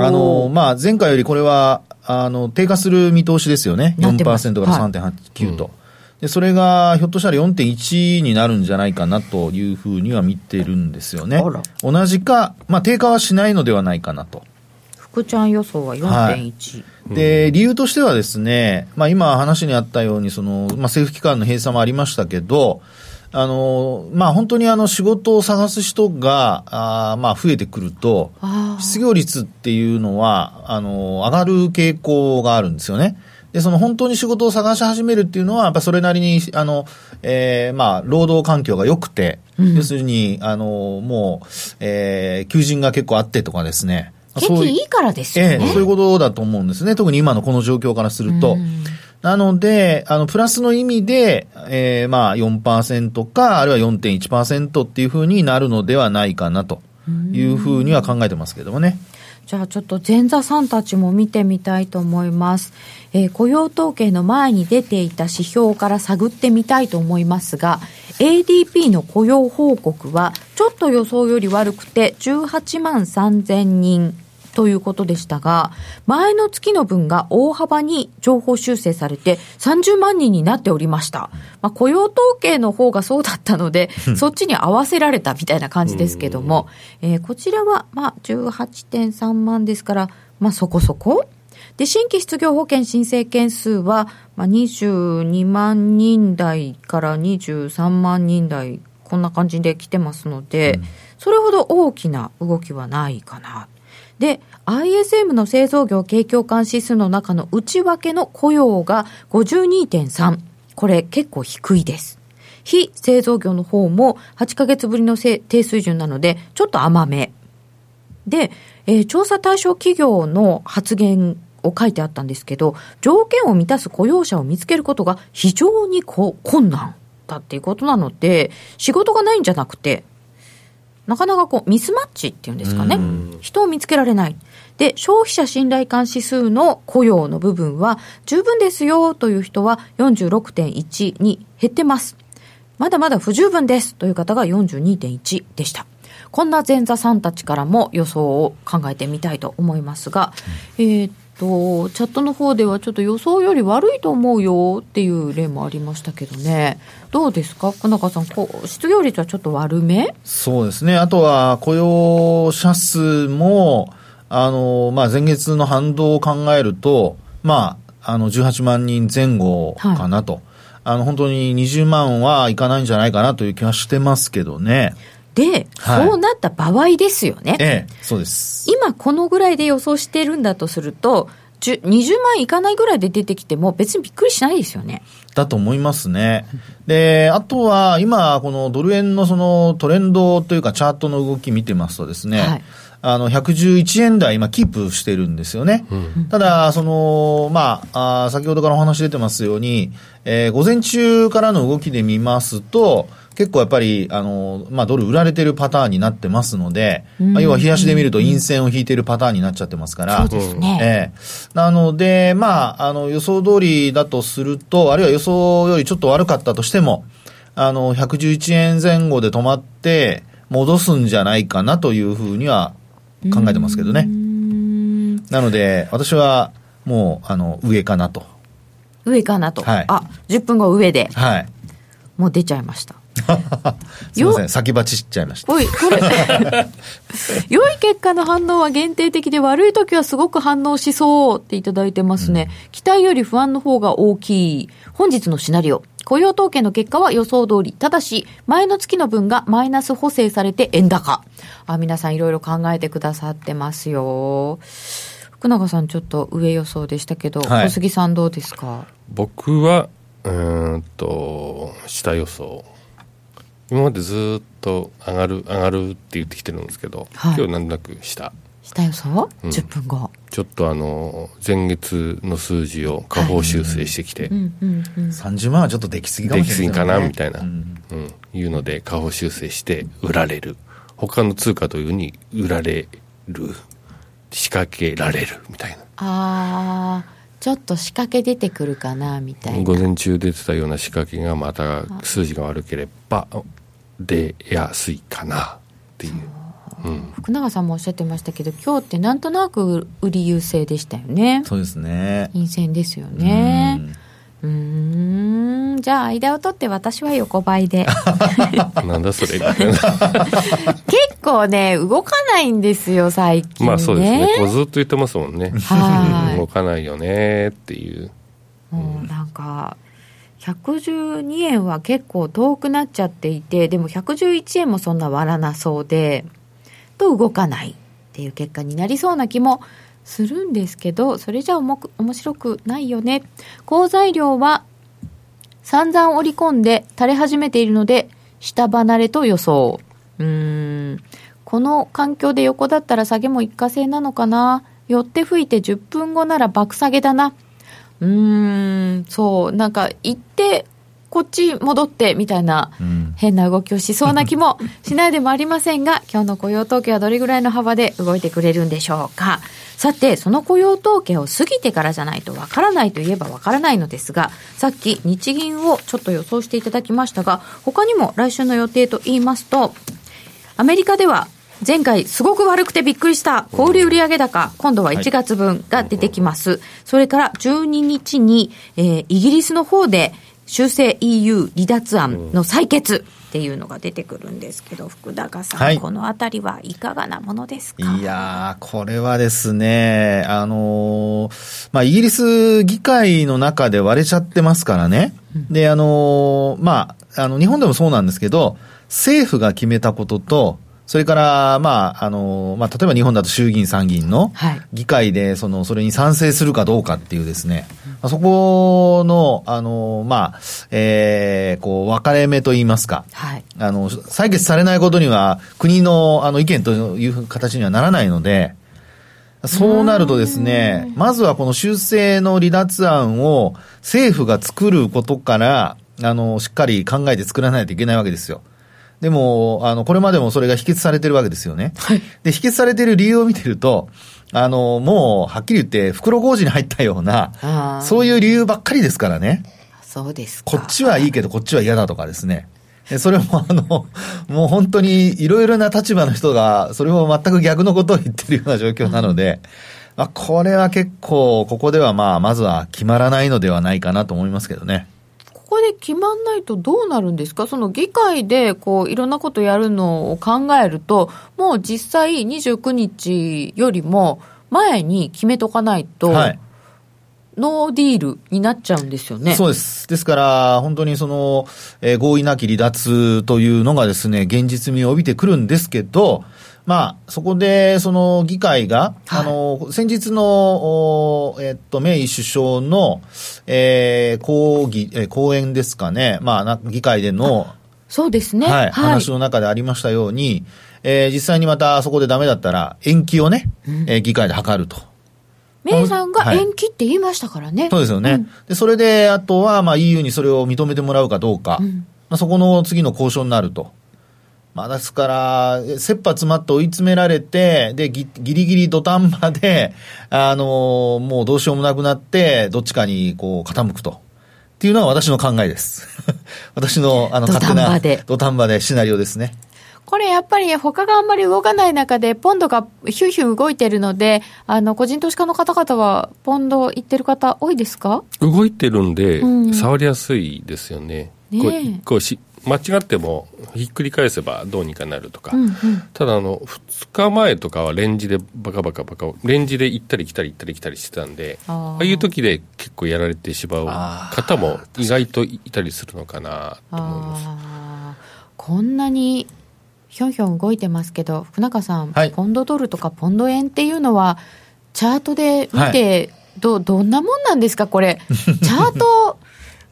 あの、まあ、前回よりこれは、あの、低下する見通しですよね。4%から3.89と。はいで、それがひょっとしたら4.1になるんじゃないかなというふうには見てるんですよね。同じか、まあ低下はしないのではないかなと。福ちゃん予想は4.1、はい、で、理由としてはですね、まあ今話にあったように、その、まあ政府機関の閉鎖もありましたけど、あの、まあ、本当にあの仕事を探す人が、あまあ、増えてくると、失業率っていうのは、あの、上がる傾向があるんですよね。で、その本当に仕事を探し始めるっていうのは、やっぱそれなりに、あの、えー、まあ、労働環境が良くて、うん、要するに、あの、もう、えー、求人が結構あってとかですね。景気いいからですよね、ええ、そういうことだと思うんですね。特に今のこの状況からすると。うんなので、あの、プラスの意味で、えー、まあ4%か、あるいは4.1%っていうふうになるのではないかなというふうには考えてますけどもね。じゃあちょっと前座さんたちも見てみたいと思います。えー、雇用統計の前に出ていた指標から探ってみたいと思いますが、ADP の雇用報告はちょっと予想より悪くて18万3000人ということでしたが、前の月の分が大幅に情報修正されて30万人になっておりました。まあ、雇用統計の方がそうだったので、そっちに合わせられたみたいな感じですけども、えー、こちらは、まあ、18.3万ですから、まあ、そこそこで、新規失業保険申請件数は、まあ、22万人台から23万人台、こんな感じで来てますので、うん、それほど大きな動きはないかな。で、ISM の製造業景況感指数の中の内訳の雇用が52.3。これ結構低いです。非製造業の方も8ヶ月ぶりの低水準なので、ちょっと甘め。で、えー、調査対象企業の発言を書いてあったんですけど、条件を満たす雇用者を見つけることが非常にこ困難だっていうことなので、仕事がないんじゃなくて、なかなかこうミスマッチっていうんですかね。人を見つけられない。で、消費者信頼感指数の雇用の部分は十分ですよという人は46.1に減ってます。まだまだ不十分ですという方が42.1でした。こんな前座さんたちからも予想を考えてみたいと思いますが、えー、と、チャットの方ではちょっと予想より悪いと思うよっていう例もありましたけどね。どうですか？福中さん、こう失業率はちょっと悪め？そうですね。あとは雇用者数も、あの、まあ、前月の反動を考えると、まあ、あの、18万人前後かなと。はい、あの、本当に20万はいかないんじゃないかなという気はしてますけどね。で、はい、そうなった場合ですよね。ええ、そうです。今このぐらいで予想してるんだとすると、20万いかないぐらいで出てきても、別にびっくりしないですよね。だと思いますね。で、あとは今、このドル円のそのトレンドというかチャートの動き見てますとですね、はいあの、111円台、今、キープしてるんですよね。うん、ただ、その、まあ、あ先ほどからお話出てますように、えー、午前中からの動きで見ますと、結構やっぱり、あの、まあ、ドル売られてるパターンになってますので、まあ、要は冷やしで見ると陰線を引いてるパターンになっちゃってますから。そうですね。ええー、なので、まあ、あの、予想通りだとすると、あるいは予想よりちょっと悪かったとしても、あの、111円前後で止まって、戻すんじゃないかなというふうには考えてますけどね。なので、私はもう、あの、上かなと。上かなと。はい、あ、10分後上で。はい。もう出ちゃいました。[LAUGHS] すみません、先鉢しちゃいました。おい、これ。[LAUGHS] 良い結果の反応は限定的で悪い時はすごく反応しそうっていただいてますね。うん、期待より不安の方が大きい。本日のシナリオ。雇用統計の結果は予想通り。ただし、前の月の分がマイナス補正されて円高。あ、皆さんいろいろ考えてくださってますよ。福永さんちょっと上予想でしたけど、はい、小杉さんどうですか？僕は、うんと、下予想。今までずっと上がる、上がるって言ってきてるんですけど、はい、今日なんとなく下。下予想、うん、10分後。ちょっとあの前月の数字を下方修正してきて、はいうんうんうん、30万はちょっとできすぎかもしれない、ね、できすぎかなみたいな、うん、うん、いうので下方修正して売られる。他の通貨というふうに売られる。仕掛けられるみたいな。あちょっと仕掛け出てくるかなみたいな。午前中出てたような仕掛けがまた数字が悪ければ出やすいかなっていう。福永さんもおっしゃってましたけど今日ってなんとなく売り優勢でしたよね。そうですね。陰線ですよね。うん。じゃあ間を取って私は横ばいで。[LAUGHS] なんだそれ。[LAUGHS] 結構ね動かないんですよ最近、ね、まあそうですね。こうずっと言ってますもんね。はい。[LAUGHS] 動かないよねっていう、もうなんか112円は結構遠くなっちゃっていてでも111円もそんな割らなそうでと動かないっていう結果になりそうな気もするんですけど、それじゃ面白くないよね。好材料は散々織り込んで垂れ始めているので、下離れと予想。うーん。この環境で横だったら下げも一過性なのかな。寄って吹いて10分後なら爆下げだな。うーん、そう、なんか行ってこっち戻ってみたいな変な動きをしそうな気も [LAUGHS] しないでもありませんが、今日の雇用統計はどれぐらいの幅で動いてくれるんでしょうか。さて、その雇用統計を過ぎてからじゃないとわからないといえばわからないのですが、さっき日銀をちょっと予想していただきましたが、他にも来週の予定と言いますと、アメリカでは前回すごく悪くてびっくりした小売売上高、今度は1月分が出てきます。それから12日に、えー、イギリスの方で修正 EU 離脱案の採決っていうのが出てくるんですけど、福高さん、はい、このあたりはいかがなものですか？いやこれはですね、あのー、まあ、イギリス議会の中で割れちゃってますからね。うん、で、あのー、まあ、あの、日本でもそうなんですけど、政府が決めたことと、それから、まあ、あの、まあ、例えば日本だと衆議院、参議院の議会で、その、それに賛成するかどうかっていうですね、まあ、そこの、あの、まあ、えー、こう、分かれ目といいますか、はい、あの、採決されないことには、国の、あの、意見という形にはならないので、そうなるとですね、まずはこの修正の離脱案を政府が作ることから、あの、しっかり考えて作らないといけないわけですよ。でも、あの、これまでもそれが否決されてるわけですよね。はい。で、否決されてる理由を見てると、あの、もう、はっきり言って、袋小路に入ったような、そういう理由ばっかりですからね。そうですこっちはいいけど、こっちは嫌だとかですね。それもあの、もう本当にいろいろな立場の人が、それも全く逆のことを言ってるような状況なので、まあ、これは結構、ここではまあ、まずは決まらないのではないかなと思いますけどね。ここで決まんないとどうなるんですか？その議会でこういろんなことやるのを考えると、もう実際29日よりも前に決めとかないと、はい、ノーディールになっちゃうんですよね。そうです。ですから、本当にその、えー、合意なき離脱というのがですね、現実味を帯びてくるんですけど、まあ、そこで、その議会が、はい、あの、先日の、えっと、メイ首相の、えー、講義、えー、講演ですかね、まあ、議会での、そうですね。はい。話の中でありましたように、えー、実際にまたそこでダメだったら、延期をね、うん、えー、議会で図ると。メイさんが延期って言いましたからね。はい、そうですよね。うん、で、それで、あとは、まあ EU にそれを認めてもらうかどうか。うん、まあ、そこの次の交渉になると。まあ、ですから、切羽詰まって追い詰められて、で、ぎギリギリ土壇場で、あのー、もうどうしようもなくなって、どっちかにこう傾くと。っていうのは私の考えです。[LAUGHS] 私の、あの、勝手な土壇場でシナリオですね。これやっぱり他があんまり動かない中で、ポンドがヒューヒュー動いてるので、あの、個人投資家の方々は、ポンド行ってる方多いですか？動いてるんで、うん、触りやすいですよね。ねこうこうし間違ってもひっくり返せばどうにかなるとか、うんうん、ただあの2日前とかはレンジでバカバカバカレンジで行ったり来たり行ったり来たりしてたんでああいう時で結構やられてしまう方も意外といたりするのかなと思います。こんなにひょんひょん動いてますけど福永さん、はい、ポンドドルとかポンド円っていうのはチャートで見て、ど、はい、どんなもんなんですかこれ。チャート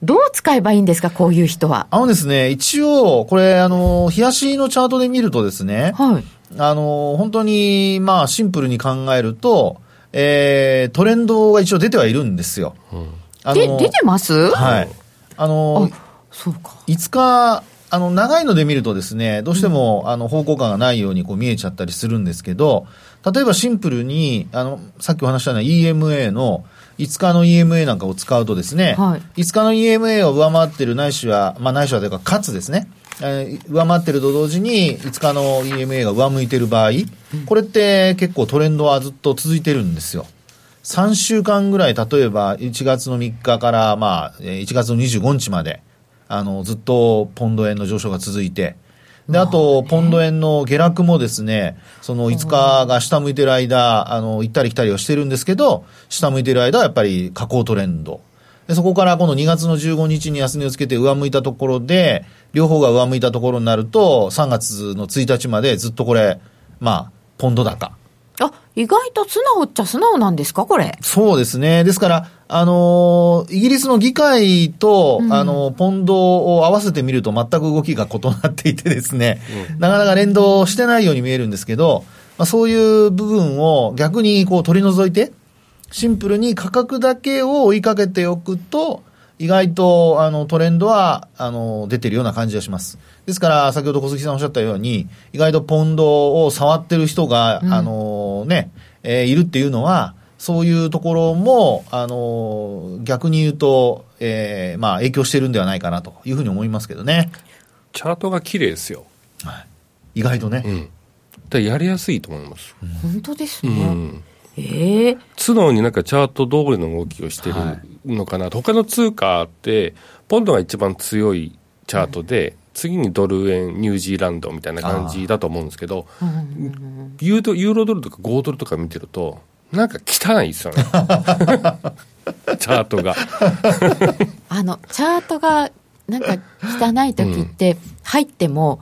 どう使えばいいんですか、こういう人は？あのですね、一応、これ、あの、冷やしのチャートで見るとですね、はい。あの、本当に、まあ、シンプルに考えると、えー、トレンドが一応出てはいるんですよ。うん、で、出てます？はい。あの、あそうか。5日、あの、長いので見るとですね、どうしても、あの、方向感がないようにこう見えちゃったりするんですけど、例えばシンプルに、あの、さっきお話したのは EMA の、5日の EMA なんかを使うとですね、はい、5日の EMA を上回ってるないしは、まあないしはというか、かつですね、えー、上回ってると同時に5日の EMA が上向いてる場合、これって結構トレンドはずっと続いてるんですよ。3週間ぐらい、例えば1月の3日から、まあ、1月の25日まで、あの、ずっとポンド円の上昇が続いて、で、あと、ポンド円の下落もですね、その5日が下向いてる間、あの、行ったり来たりはしてるんですけど、下向いてる間はやっぱり下降トレンド。で、そこからこの2月の15日に安値をつけて上向いたところで、両方が上向いたところになると、3月の1日までずっとこれ、まあ、ポンド高。あ、意外と素直っちゃ素直なんですか、これ？そうですね。ですから、あのー、イギリスの議会と、うん、あの、ポンドを合わせてみると全く動きが異なっていてですね、うん、なかなか連動してないように見えるんですけど、まあ、そういう部分を逆にこう取り除いて、シンプルに価格だけを追いかけておくと、意外とあのトレンドはあの出てるような感じがします。ですから、先ほど小杉さんおっしゃったように、意外とポンドを触ってる人が、うん、あのね、えー、いるっていうのは、そういうところも、あの逆に言うと、えー、まあ影響してるんではないかなというふうに思いますけどね。チャートが綺麗ですよ。はい。意外とね。うん。だやりやすいと思います。本当ですね。うんえー、素直になんかチャート通りの動きをしてるのかな、はい、他の通貨って、ポンドが一番強いチャートで、次にドル円、ニュージーランドみたいな感じだと思うんですけど、ユーユーロドルとか5ドルとか見てると、なんか汚いですよね。[LAUGHS] チャートが。あの、チャートがなんか汚い時って、入っても、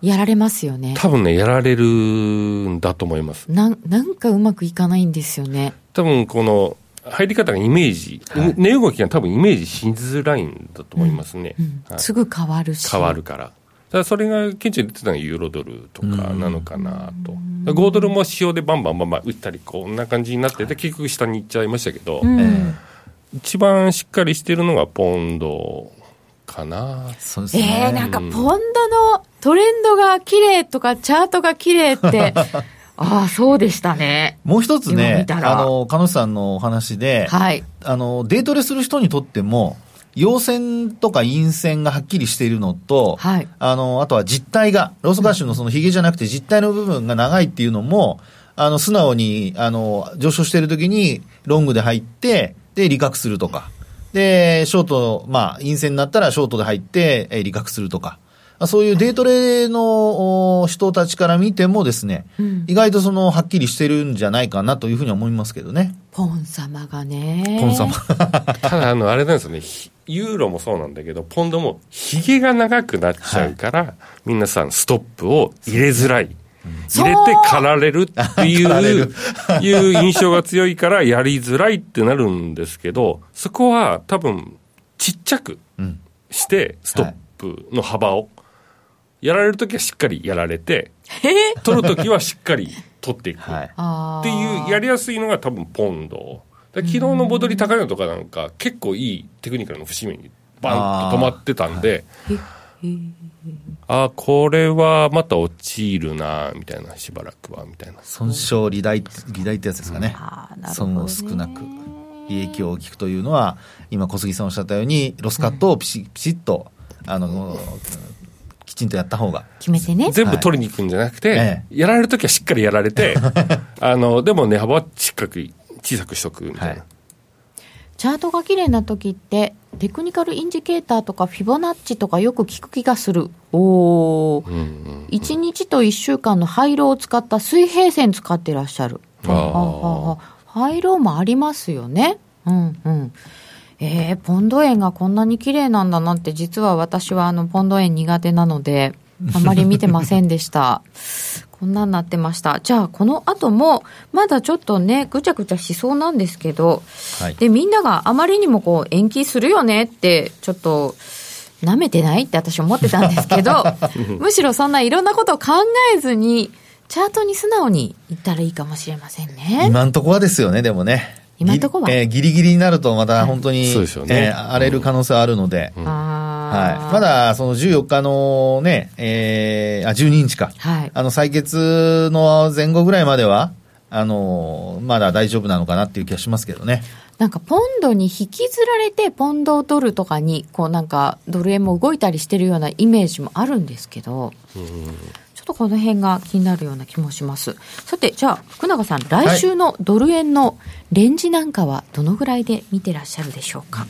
やられますよね。多分ね、やられるんだと思います。ななんかうまくいかないんですよね。多分この、入り方がイメージ、はい、値動きが多分イメージしづらいんだと思いますね。うんうんはい、すぐ変わるし。変わるから。だそれが顕著に出てたのがユーロドルとかなのかなと。5ドルも塩でバンバンバンバン打ったり、こんな感じになってて、結局下に行っちゃいましたけど、うん、一番しっかりしてるのがポンドかな。そうですね。えー、なんかポンドのトレンドが綺麗とか、チャートが綺麗って、[LAUGHS] ああ、そうでしたね。もう一つね、あの、鹿野さんのお話で、はい。あの、デートレする人にとっても、陽線とか陰線がはっきりしているのと、はい、あの、あとは実体が、ローソク足のそのヒゲじゃなくて実体の部分が長いっていうのも、あの、素直に、あの、上昇している時にロングで入って、で、利確するとか。で、ショート、まあ、陰線になったらショートで入って、えー、利確するとか。そういうデートレの人たちから見てもですね、うん、意外とその、はっきりしてるんじゃないかなというふうに思いますけどね。ポン様がね。ポン様。[LAUGHS] ただ、あの、あれなんですよね。ユーロもそうなんだけど、ポンドもひげが長くなっちゃうから、はい、皆さんストップを入れづらい。入れて狩られるっていういう印象が強いからやりづらいってなるんですけど、そこは多分ちっちゃくして、ストップの幅を、やられるときはしっかりやられて、取るときはしっかり取っていく。っていうやりやすいのが多分ポンド。昨日の戻り高いのとかなんか結構いいテクニカルの節目に。バンと止まってたんで、あこれはまた落ちるなみたいなしばらくはみたいな。損傷利大利大ってやつですかね、うん、損を少なく利益を大きくというのは今小杉さんおっしゃったようにロスカットをピシ,、ピシッとあのきちんとやった方が。決めてね。全部取りに行くんじゃなくて、はい、やられる時はしっかりやられて [LAUGHS] あのでも値幅はしっかり小さくしとくみたいな、はい。チャートが綺麗な時ってテクニカルインジケーターとかフィボナッチとかよく聞く気がする。おお、うんうん、1日と1週間の廃炉を使った水平線使ってらっしゃる。ああ廃炉もありますよね。うんうん。えー、ポンド円がこんなに綺麗なんだなって実は私はあのポンド円苦手なのであまり見てませんでしたこんなになってました。じゃあ、この後も、まだちょっとね、ぐちゃぐちゃしそうなんですけど、はい、で、みんながあまりにもこう、延期するよねって、ちょっと、舐めてないって私思ってたんですけど、[LAUGHS] むしろそんないろんなことを考えずに、チャートに素直にいったらいいかもしれませんね。今んとこはですよね、でもね。今んとこは、えー、ギリギリになるとまた本当に、そうですよね、えー、荒れる可能性はあるので。うん、あはい、まだその14日のね、えー、あ、12日か。はい。あの、採決の前後ぐらいまでは、あの、まだ大丈夫なのかなっていう気がしますけどね。なんかポンドに引きずられて、ポンドドルとかに、こうなんかドル円も動いたりしてるようなイメージもあるんですけど、ちょっとこの辺が気になるような気もします。さて、じゃあ、福永さん、来週のドル円のレンジなんかはどのぐらいで見てらっしゃるでしょうか？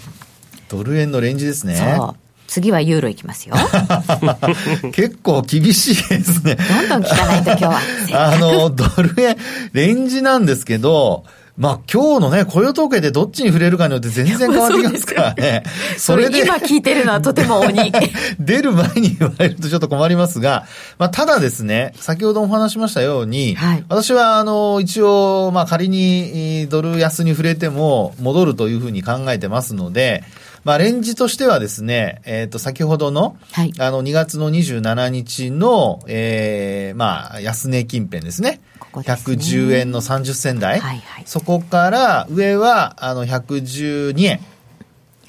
ドル円のレンジですね。そう。次はユーロいきますよ。[LAUGHS] 結構厳しいですね。どんどん聞かないと今日は。[LAUGHS] あの、ドル円、レンジなんですけど、まあ今日のね、雇用統計でどっちに触れるかによって全然変わってきますからね。[LAUGHS] それで。今聞いてるのはとても鬼。出る前に言われるとちょっと困りますが、まあただですね、先ほどもお話しましたように、はい、私はあの、一応、まあ仮にドル安に触れても戻るというふうに考えてますので、まあ、レンジとしてはですね、えっ、ー、と、先ほどの、はい、あの、2月の27日の、ええー、まあ、安値近辺ですね。ここね110円の30銭台。はいはい、そこから上は、あの、112円。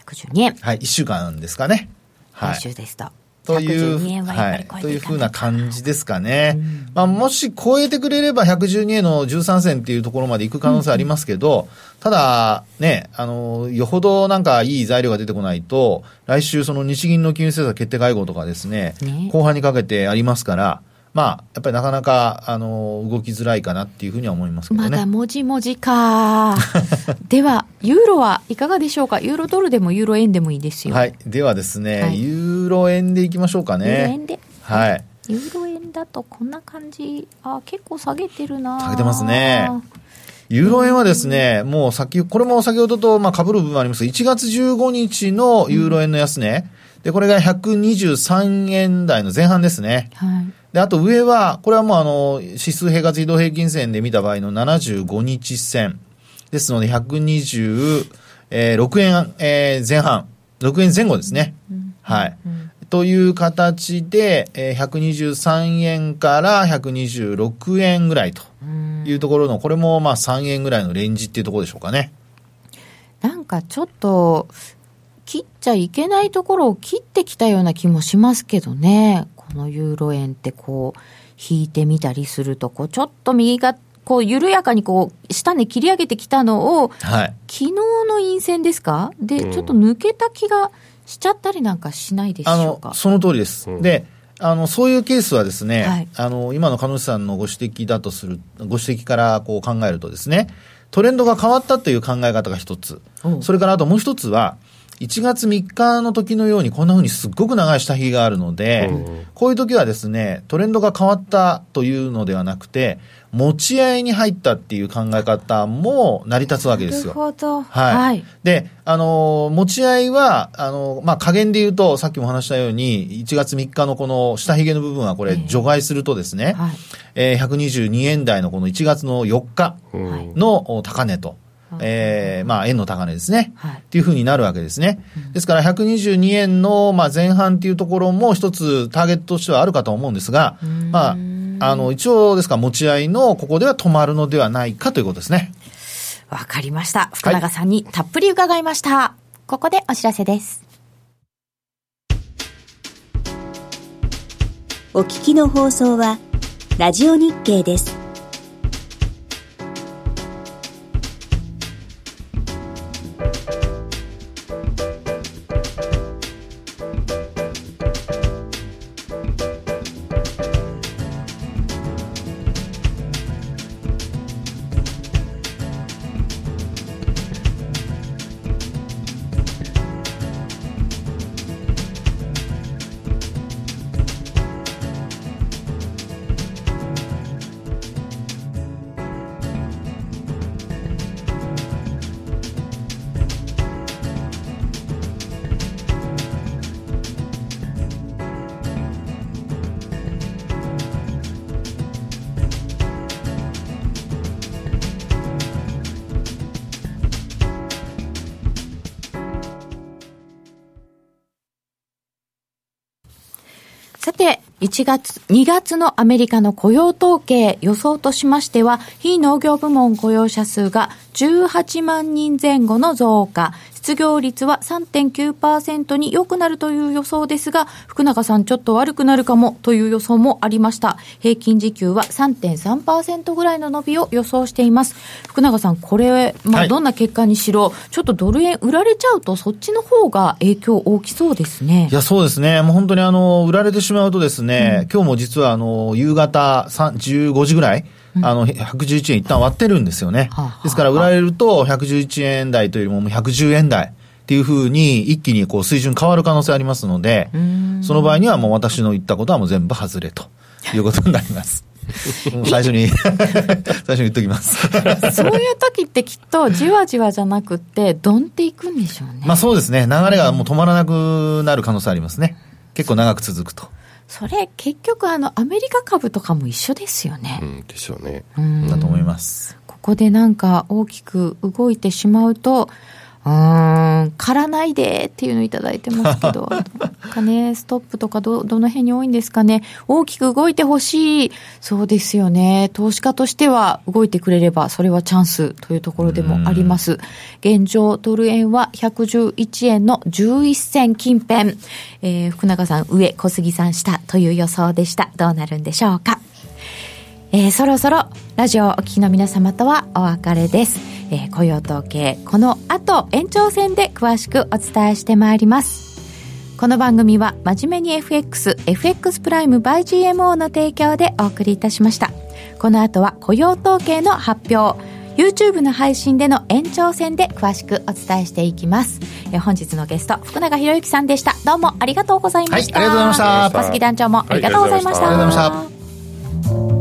112円。はい、1週間ですかね。はい。来週ですと。という、はい、と。い。うふうな感じですかね。うん、まあ、もし超えてくれれば112円の13銭っていうところまで行く可能性ありますけど、うん、ただ、ね、あの、よほどなんかいい材料が出てこないと、来週その日銀の金融政策決定会合とかですね、ね。後半にかけてありますから、まあ、やっぱりなかなか、あの、動きづらいかなっていうふうには思いますけどね。まだもじもじか。[LAUGHS] では、ユーロはいかがでしょうか？ユーロドルでもユーロ円でもいいですよ。はい。ではですね、はい、ユーロ円でいきましょうかね。ユーロ円で。はい。ユーロ円だとこんな感じ。あ、結構下げてるな下げてますね。ユーロ円はですね、もう先、これも先ほどと、まあ、被る部分ありますが、1月15日のユーロ円の安値、うん、で、これが123円台の前半ですね。はい。で、あと上は、これはもうあの、指数平滑移動平均線で見た場合の75日線。ですので、126円、えー、前半、6円前後ですね。うん、はい。うん、という形で、えー、123円から126円ぐらいというところの、これもまあ3円ぐらいのレンジっていうところでしょうかね。なんかちょっと、切っちゃいけないところを切ってきたような気もしますけどね。このユーロ円ってこう、引いてみたりすると、こう、ちょっと右が、こう、緩やかにこう、下に切り上げてきたのを、はい、昨日の陰線ですか？で、ちょっと抜けた気がしちゃったりなんかしないでしょうか？その通りです。うん、で、あの、そういうケースはですね、はい、あの、今の彼女さんのご指摘だとする、ご指摘からこう考えるとですね、トレンドが変わったという考え方が一つ。それからあともう一つは、1月3日の時のようにこんな風にすっごく長い下髭があるので、うん、こういう時はですね、トレンドが変わったというのではなくて、持ち合いに入ったっていう考え方も成り立つわけですよ。なるほど。はい。はい、で、あの、持ち合いは、あの、まあ、加減で言うと、さっきも話したように、1月3日のこの下髭の部分はこれ除外するとですね、はい、えー、122円台のこの1月の4日の高値と。えー、まあ、円の高値ですね。はい、っていうふうになるわけですね。ですから、122円の、まあ、前半っていうところも一つターゲットとしてはあるかと思うんですが、まあ、あの、一応ですか持ち合いのここでは止まるのではないかということですね。わかりました。福永さんにたっぷり伺いました。はい、ここでお知らせです。お聞きの放送は、ラジオ日経です。1月、2月のアメリカの雇用統計予想としましては、非農業部門雇用者数が18万人前後の増加、失業率は3.9%に良くなるという予想ですが、福永さんちょっと悪くなるかもという予想もありました。平均時給は3.3%ぐらいの伸びを予想しています。福永さん、これ、まあ、どんな結果にしろ、はい、ちょっとドル円売られちゃうと、そっちの方が影響大きそうですね。いや、そうですね。もう本当にあの、売られてしまうとですね、うん、今日も実はあの、夕方15時ぐらい、あの、111円一旦割ってるんですよね。ですから、売られると111円台というよりも110円台。っていうふうに一気にこう水準変わる可能性ありますので、その場合にはもう私の言ったことはもう全部外れと [LAUGHS] いうことになります。[LAUGHS] 最初に [LAUGHS] 最初に言っときます。そういう時ってきっとじわじわじゃなくてどんっていくんでしょうね。まあそうですね。流れがもう止まらなくなる可能性ありますね。結構長く続くとそれ結局あのアメリカ株とかも一緒ですよね。うん、でしょうね。だと思います。ここでなんか大きく動いてしまうと、うん、刈らないでっていうのいただいてますけど、[LAUGHS] かね、ストップとかど、どの辺に多いんですかね。大きく動いてほしい。そうですよね。投資家としては動いてくれれば、それはチャンスというところでもあります。現状、ドル円は111円の11銭近辺。えー、福永さん上、小杉さん下という予想でした。どうなるんでしょうか。えー、そろそろラジオをお聞きの皆様とはお別れです。えー、雇用統計、この後延長戦で詳しくお伝えしてまいります。この番組は真面目に FX、FX プライム by GMO の提供でお送りいたしました。この後は雇用統計の発表。YouTube の配信での延長戦で詳しくお伝えしていきます。え本日のゲスト、福永博之さんでした。どうもありがとうございました。はい、ありがとうございました。小杉団長もありがとうございました。ありがとうございました。